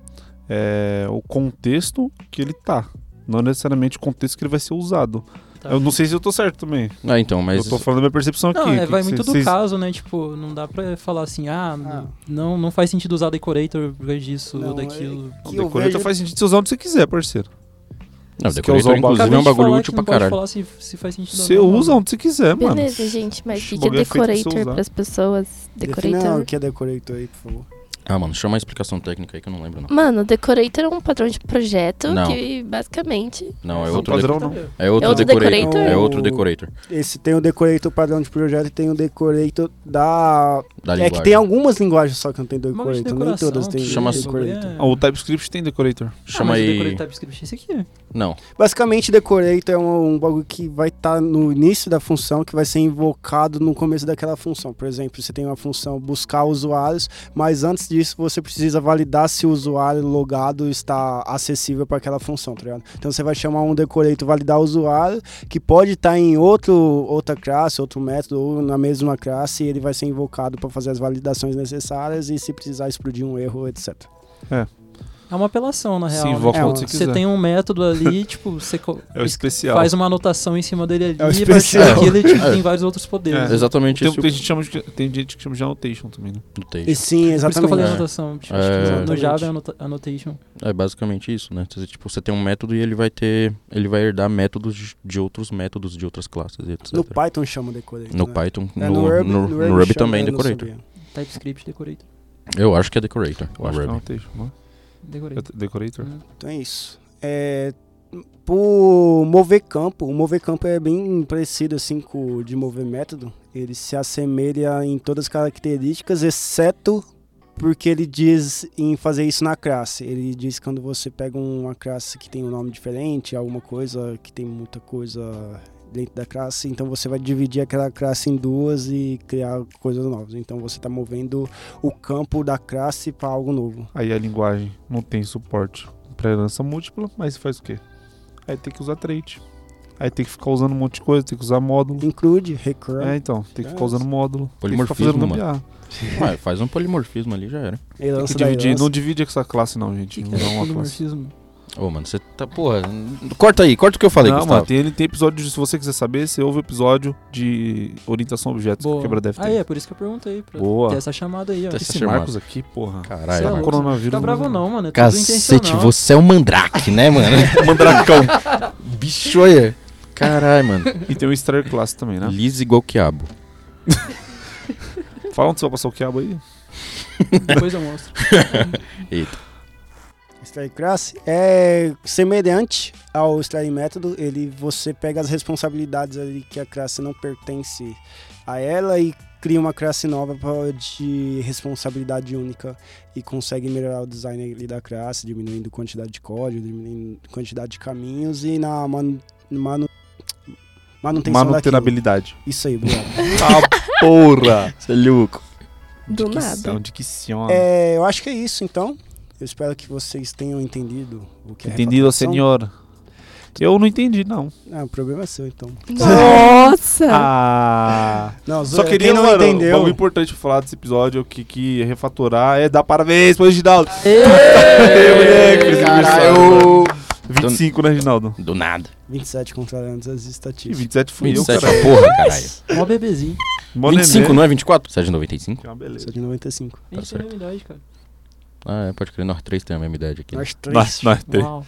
Speaker 5: é o contexto que ele tá. Não necessariamente o contexto que ele vai ser usado.
Speaker 2: Tá.
Speaker 5: Eu não sei se eu tô certo também.
Speaker 3: Ah, então, mas.
Speaker 5: Eu tô falando da minha percepção aqui.
Speaker 2: Não, é,
Speaker 5: Que
Speaker 2: vai
Speaker 5: que
Speaker 2: muito
Speaker 5: cês-
Speaker 2: do
Speaker 5: cês-
Speaker 2: caso, né? Tipo, não dá pra falar assim, ah,
Speaker 1: Ah.
Speaker 2: Não, não faz sentido usar decorator por causa disso
Speaker 1: Não,
Speaker 2: ou daquilo.
Speaker 5: O
Speaker 1: que eu
Speaker 5: decorator
Speaker 1: vejo-
Speaker 5: faz sentido você usar onde você quiser, parceiro.
Speaker 3: Não,
Speaker 5: Você quer usar
Speaker 3: decorator, inclusive, é um bagulho útil pra
Speaker 2: não
Speaker 3: caralho.
Speaker 2: falar se, se faz sentido
Speaker 5: Você
Speaker 2: não.
Speaker 5: usa onde você quiser, mano.
Speaker 4: Beleza, gente, mas o que, é
Speaker 5: é
Speaker 4: decorator
Speaker 5: usar.
Speaker 4: para as pessoas? Decorator.
Speaker 1: o que é decorator aí, por favor.
Speaker 3: Ah, mano, chama a explicação técnica aí que eu não lembro, não.
Speaker 4: Mano, decorator é um padrão de projeto
Speaker 3: Não.
Speaker 4: que basicamente.
Speaker 3: Não, é outro,
Speaker 5: padrão não.
Speaker 3: é outro,
Speaker 4: É outro
Speaker 3: decorator.
Speaker 4: decorator?
Speaker 3: É outro decorator.
Speaker 1: Esse tem o decorator padrão de projeto e tem o decorator da.
Speaker 3: Da
Speaker 1: é
Speaker 3: linguagem.
Speaker 1: que tem algumas linguagens só que não tem
Speaker 2: de
Speaker 1: decorator, nem todas têm
Speaker 3: Chama-
Speaker 1: decorator.
Speaker 2: É.
Speaker 5: Ah, O TypeScript tem decorator.
Speaker 3: Chama
Speaker 2: ah, o
Speaker 3: aí.
Speaker 2: decorator TypeScript é esse aqui.
Speaker 3: Não.
Speaker 1: Basicamente, decorator é um, um bagulho que vai estar no início da função, que vai ser invocado no começo daquela função. Por exemplo, você tem uma função buscar usuários, mas antes disso você precisa validar se o usuário logado está acessível para aquela função, tá ligado? Então você vai chamar um decorator validar o usuário, que pode estar em outro, outra classe, outro método, ou na mesma classe, e ele vai ser invocado para fazer as validações necessárias e se precisar explodir um erro, etc.
Speaker 2: É uma apelação, na real.
Speaker 5: Se
Speaker 2: né?
Speaker 5: invoca
Speaker 1: É,
Speaker 5: quando você
Speaker 2: Você tem um método ali, tipo, você
Speaker 5: É o especial.
Speaker 2: faz uma anotação em cima dele ali,
Speaker 1: É o
Speaker 2: e
Speaker 1: especial.
Speaker 2: daquilo ele tipo,
Speaker 3: É.
Speaker 2: tem vários outros poderes.
Speaker 5: É.
Speaker 3: Exatamente
Speaker 5: Tem,
Speaker 3: isso.
Speaker 5: tem, gente que chama de, tem gente que chama de annotation também, né?
Speaker 3: do texto.
Speaker 1: E sim,
Speaker 2: Por isso que eu
Speaker 1: exatamente.
Speaker 2: falei
Speaker 3: É.
Speaker 2: anotação. Tipo,
Speaker 3: É.
Speaker 2: acho que no
Speaker 1: Exatamente.
Speaker 2: Java é anota- annotation.
Speaker 3: É basicamente isso, né? Você, tipo, você tem um método e ele vai ter. Ele vai herdar métodos de, de outros métodos de outras classes, etc.
Speaker 1: No Python chama decorator.
Speaker 3: No
Speaker 1: né?
Speaker 3: Python,
Speaker 1: É,
Speaker 3: no,
Speaker 1: Ruby-
Speaker 3: no-
Speaker 1: no
Speaker 3: no
Speaker 1: Ruby
Speaker 3: Ruby também,
Speaker 1: não
Speaker 3: Decorator.
Speaker 1: sabia.
Speaker 2: TypeScript Decorator.
Speaker 3: Eu acho que é Decorator.
Speaker 5: Eu acho que é annotation, não é?
Speaker 2: Decorator.
Speaker 5: Decorator?
Speaker 2: Hum.
Speaker 1: Então é isso. É, por mover campo, o mover campo é bem parecido assim com o de mover método. Ele se assemelha em todas as características, exceto porque ele diz em fazer isso na classe. Ele diz que quando você pega uma classe que tem um nome diferente, alguma coisa que tem muita coisa dentro da classe, então você vai dividir aquela classe em duas e criar coisas novas. Então você está movendo o campo da classe para algo novo.
Speaker 5: Aí a linguagem não tem suporte pra herança múltipla, mas faz o quê? Aí tem que usar trait. Aí tem que ficar usando um monte de coisa, tem que usar módulo.
Speaker 1: Include, recurrent.
Speaker 5: É, então, tem que ficar
Speaker 1: É.
Speaker 5: usando módulo.
Speaker 3: Polimorfismo,
Speaker 5: tem que ficar fazendo
Speaker 3: mano. Ué, faz um polimorfismo ali já era.
Speaker 5: Tem que dividir. Não divide essa classe não, gente.
Speaker 2: que,
Speaker 5: Não
Speaker 2: que
Speaker 5: dá
Speaker 2: é
Speaker 5: uma classe.
Speaker 3: Ô, mano, você tá. Porra. Corta aí, corta o que eu falei,
Speaker 5: não,
Speaker 3: Gustavo.
Speaker 5: mano, tem, tem episódio, de- se você quiser saber, você ouve o episódio de orientação a objetos que o
Speaker 2: Boa.
Speaker 5: Quebra deve ter.
Speaker 2: Ah, é, por isso que eu perguntei. Pra
Speaker 5: Boa.
Speaker 2: ter essa chamada aí, ó.
Speaker 3: Tá
Speaker 5: Esse. Marcos aqui, porra.
Speaker 3: Caralho,
Speaker 2: Cê é
Speaker 5: Tá coronavírus.
Speaker 2: Fica bravo não, mano. É tudo
Speaker 3: Cacete, você é um mandrake, né, mano?
Speaker 5: Mandracão.
Speaker 3: Bicho, olha. Caralho, mano.
Speaker 5: e tem o Star Class também, né?
Speaker 3: Liso igual quiabo.
Speaker 5: Fala onde você vai passar o quiabo aí.
Speaker 2: Depois eu mostro.
Speaker 3: Eita.
Speaker 1: Strike Class é semelhante ao Strike Método. Ele, você pega as responsabilidades ali que a classe não pertence a ela e cria uma classe nova de responsabilidade única e consegue melhorar o design ali da classe, diminuindo quantidade de código, diminuindo quantidade de caminhos e na manu, manu, manutenção daquilo.
Speaker 5: Manutenabilidade.
Speaker 1: Isso aí, obrigado.
Speaker 5: Ah, porra!
Speaker 3: Você é louco.
Speaker 4: Do
Speaker 5: Dicção,
Speaker 4: nada.
Speaker 5: dicciona.
Speaker 1: É, eu acho que é isso, então. Eu espero que vocês tenham entendido o que é
Speaker 5: Entendido, senhor? Eu não entendi, não.
Speaker 1: Ah, o problema é seu, então.
Speaker 4: Nossa!
Speaker 5: Ah.
Speaker 1: Não,
Speaker 5: Só queria,
Speaker 1: não
Speaker 5: mano,
Speaker 1: entendeu.
Speaker 5: bagulho importante pra falar desse episódio, que, que refatorar é dar parabéns pro Reginaldo. Caralho! 25, né, Reginaldo?
Speaker 3: Do nada.
Speaker 1: 27 controlando as
Speaker 5: E
Speaker 1: estatísticas.
Speaker 5: 27 fui
Speaker 3: 27
Speaker 5: eu,
Speaker 3: é
Speaker 5: cara.
Speaker 3: porra, caralho.
Speaker 2: Mó bebezinho.
Speaker 5: Mó
Speaker 3: 25,
Speaker 5: neném.
Speaker 3: não é 24? Você é de 95?
Speaker 5: Que é uma beleza.
Speaker 1: Sou de 95.
Speaker 2: A gente tem a
Speaker 3: certo.
Speaker 2: mesma idade, cara.
Speaker 3: Ah, é, pode crer. Nós três temos a mesma idade aqui. né?
Speaker 1: Nós três.
Speaker 5: Nós, nós três.
Speaker 2: Uau.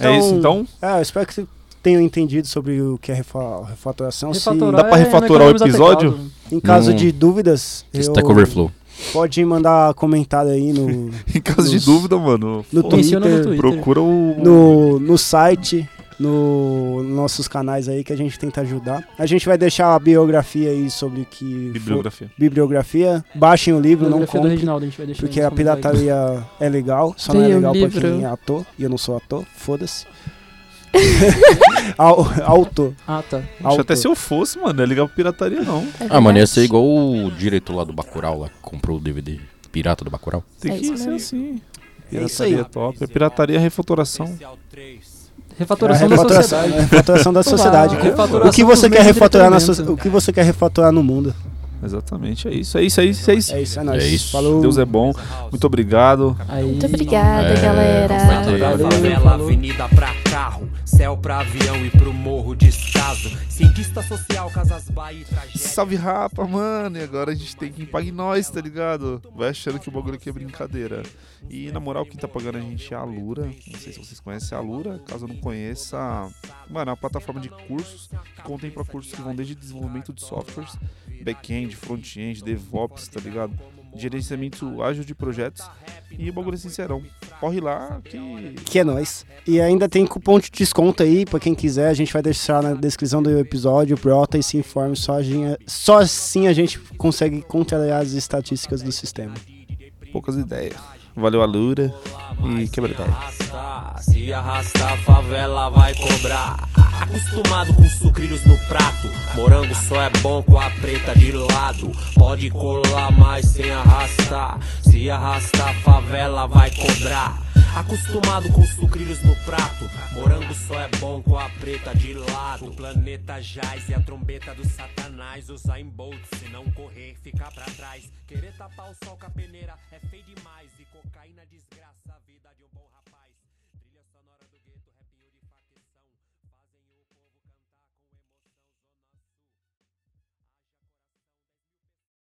Speaker 5: É isso, então?
Speaker 1: É, eu espero que tenham entendido sobre o que é refa refatoração. Se,
Speaker 2: Refatorar
Speaker 5: dá pra
Speaker 2: é
Speaker 5: refatorar o
Speaker 2: economizar
Speaker 5: episódio?
Speaker 1: em caso
Speaker 3: Não.
Speaker 1: de dúvidas,
Speaker 3: Stack Overflow.
Speaker 1: pode mandar comentário aí no,
Speaker 5: Em caso de
Speaker 1: Nos-
Speaker 5: dúvida, mano,
Speaker 1: no
Speaker 2: Menciona no
Speaker 1: Twitter,
Speaker 2: Twitter.
Speaker 5: procura o...
Speaker 1: no, no site, no nossos canais aí que a gente tenta ajudar. A gente vai deixar a biografia aí sobre que... for-
Speaker 5: Bibliografia.
Speaker 1: bibliografia. Baixem o livro, não
Speaker 2: Bibliografia do
Speaker 1: comprem.
Speaker 2: Reginaldo, a gente vai deixar
Speaker 1: Porque a pirataria é legal, só não é
Speaker 4: Tem
Speaker 1: legal pra
Speaker 4: livro.
Speaker 1: quem é ator, e eu não sou ator, foda-se. Au- Autor.
Speaker 2: Ah, tá.
Speaker 5: Acho até se eu fosse, mano, não é ligar pra pirataria, não.
Speaker 4: É
Speaker 3: Ah, mano, ia ser igual o diretor lá do Bacurau, lá, que comprou o DVD pirata do Bacurau.
Speaker 5: Tem
Speaker 4: É
Speaker 5: que
Speaker 4: isso
Speaker 5: ser
Speaker 4: mesmo.
Speaker 5: assim.
Speaker 1: É isso aí.
Speaker 5: Pirataria top. É pirataria refatoração.
Speaker 2: Refatoração
Speaker 1: É,
Speaker 2: da
Speaker 1: refatoração,
Speaker 2: sociedade.
Speaker 1: é, refatoração da sociedade.
Speaker 2: refatoração
Speaker 1: O que você quer refatorar na o que você quer refatorar no mundo?
Speaker 5: Exatamente, é isso, é isso, é isso, é isso.
Speaker 1: É isso, é nóis.
Speaker 3: É isso.
Speaker 1: Falou.
Speaker 5: Deus é bom. Muito obrigado.
Speaker 2: Aí.
Speaker 4: Muito obrigada,
Speaker 3: É,
Speaker 4: galera.
Speaker 8: Favela, avenida pra carro, céu pra avião e pro morro descaso. Cientista social, casas Bahia e.
Speaker 5: Salve rapa, mano. E agora a gente tem que pagar nós, tá ligado? Vai achando que o bagulho aqui é brincadeira. E na moral, quem tá pagando a gente é a Lura. Não sei se vocês conhecem a Lura. Caso não conheça, mano, é uma plataforma de cursos que contempla cursos que vão desde desenvolvimento de softwares, back-end, front-end, DevOps, tá ligado? Gerenciamento ágil de projetos. E o bagulho é sincerão. Corre lá que.
Speaker 1: Que é nóis. E ainda tem cupom de desconto aí, pra quem quiser. A gente vai deixar na descrição do episódio. Brota e se informe. Só, a gente- só assim a gente consegue controlar as estatísticas do sistema.
Speaker 5: Poucas ideias. Valeu a Lura e quebra
Speaker 8: se arrastar, a favela vai cobrar. Acostumado com sucrilhos no prato. Morango só é bom com a preta de lado. Pode colar mais sem arrastar. Se arrastar, a favela vai cobrar.
Speaker 10: Acostumado com sucrilhos no prato. Morango só é bom com a preta de lado. O planeta jaz e a trombeta do satanás. Usar em bolt, se não correr, ficar pra trás. Querer tapar o sol com a peneira é feio demais.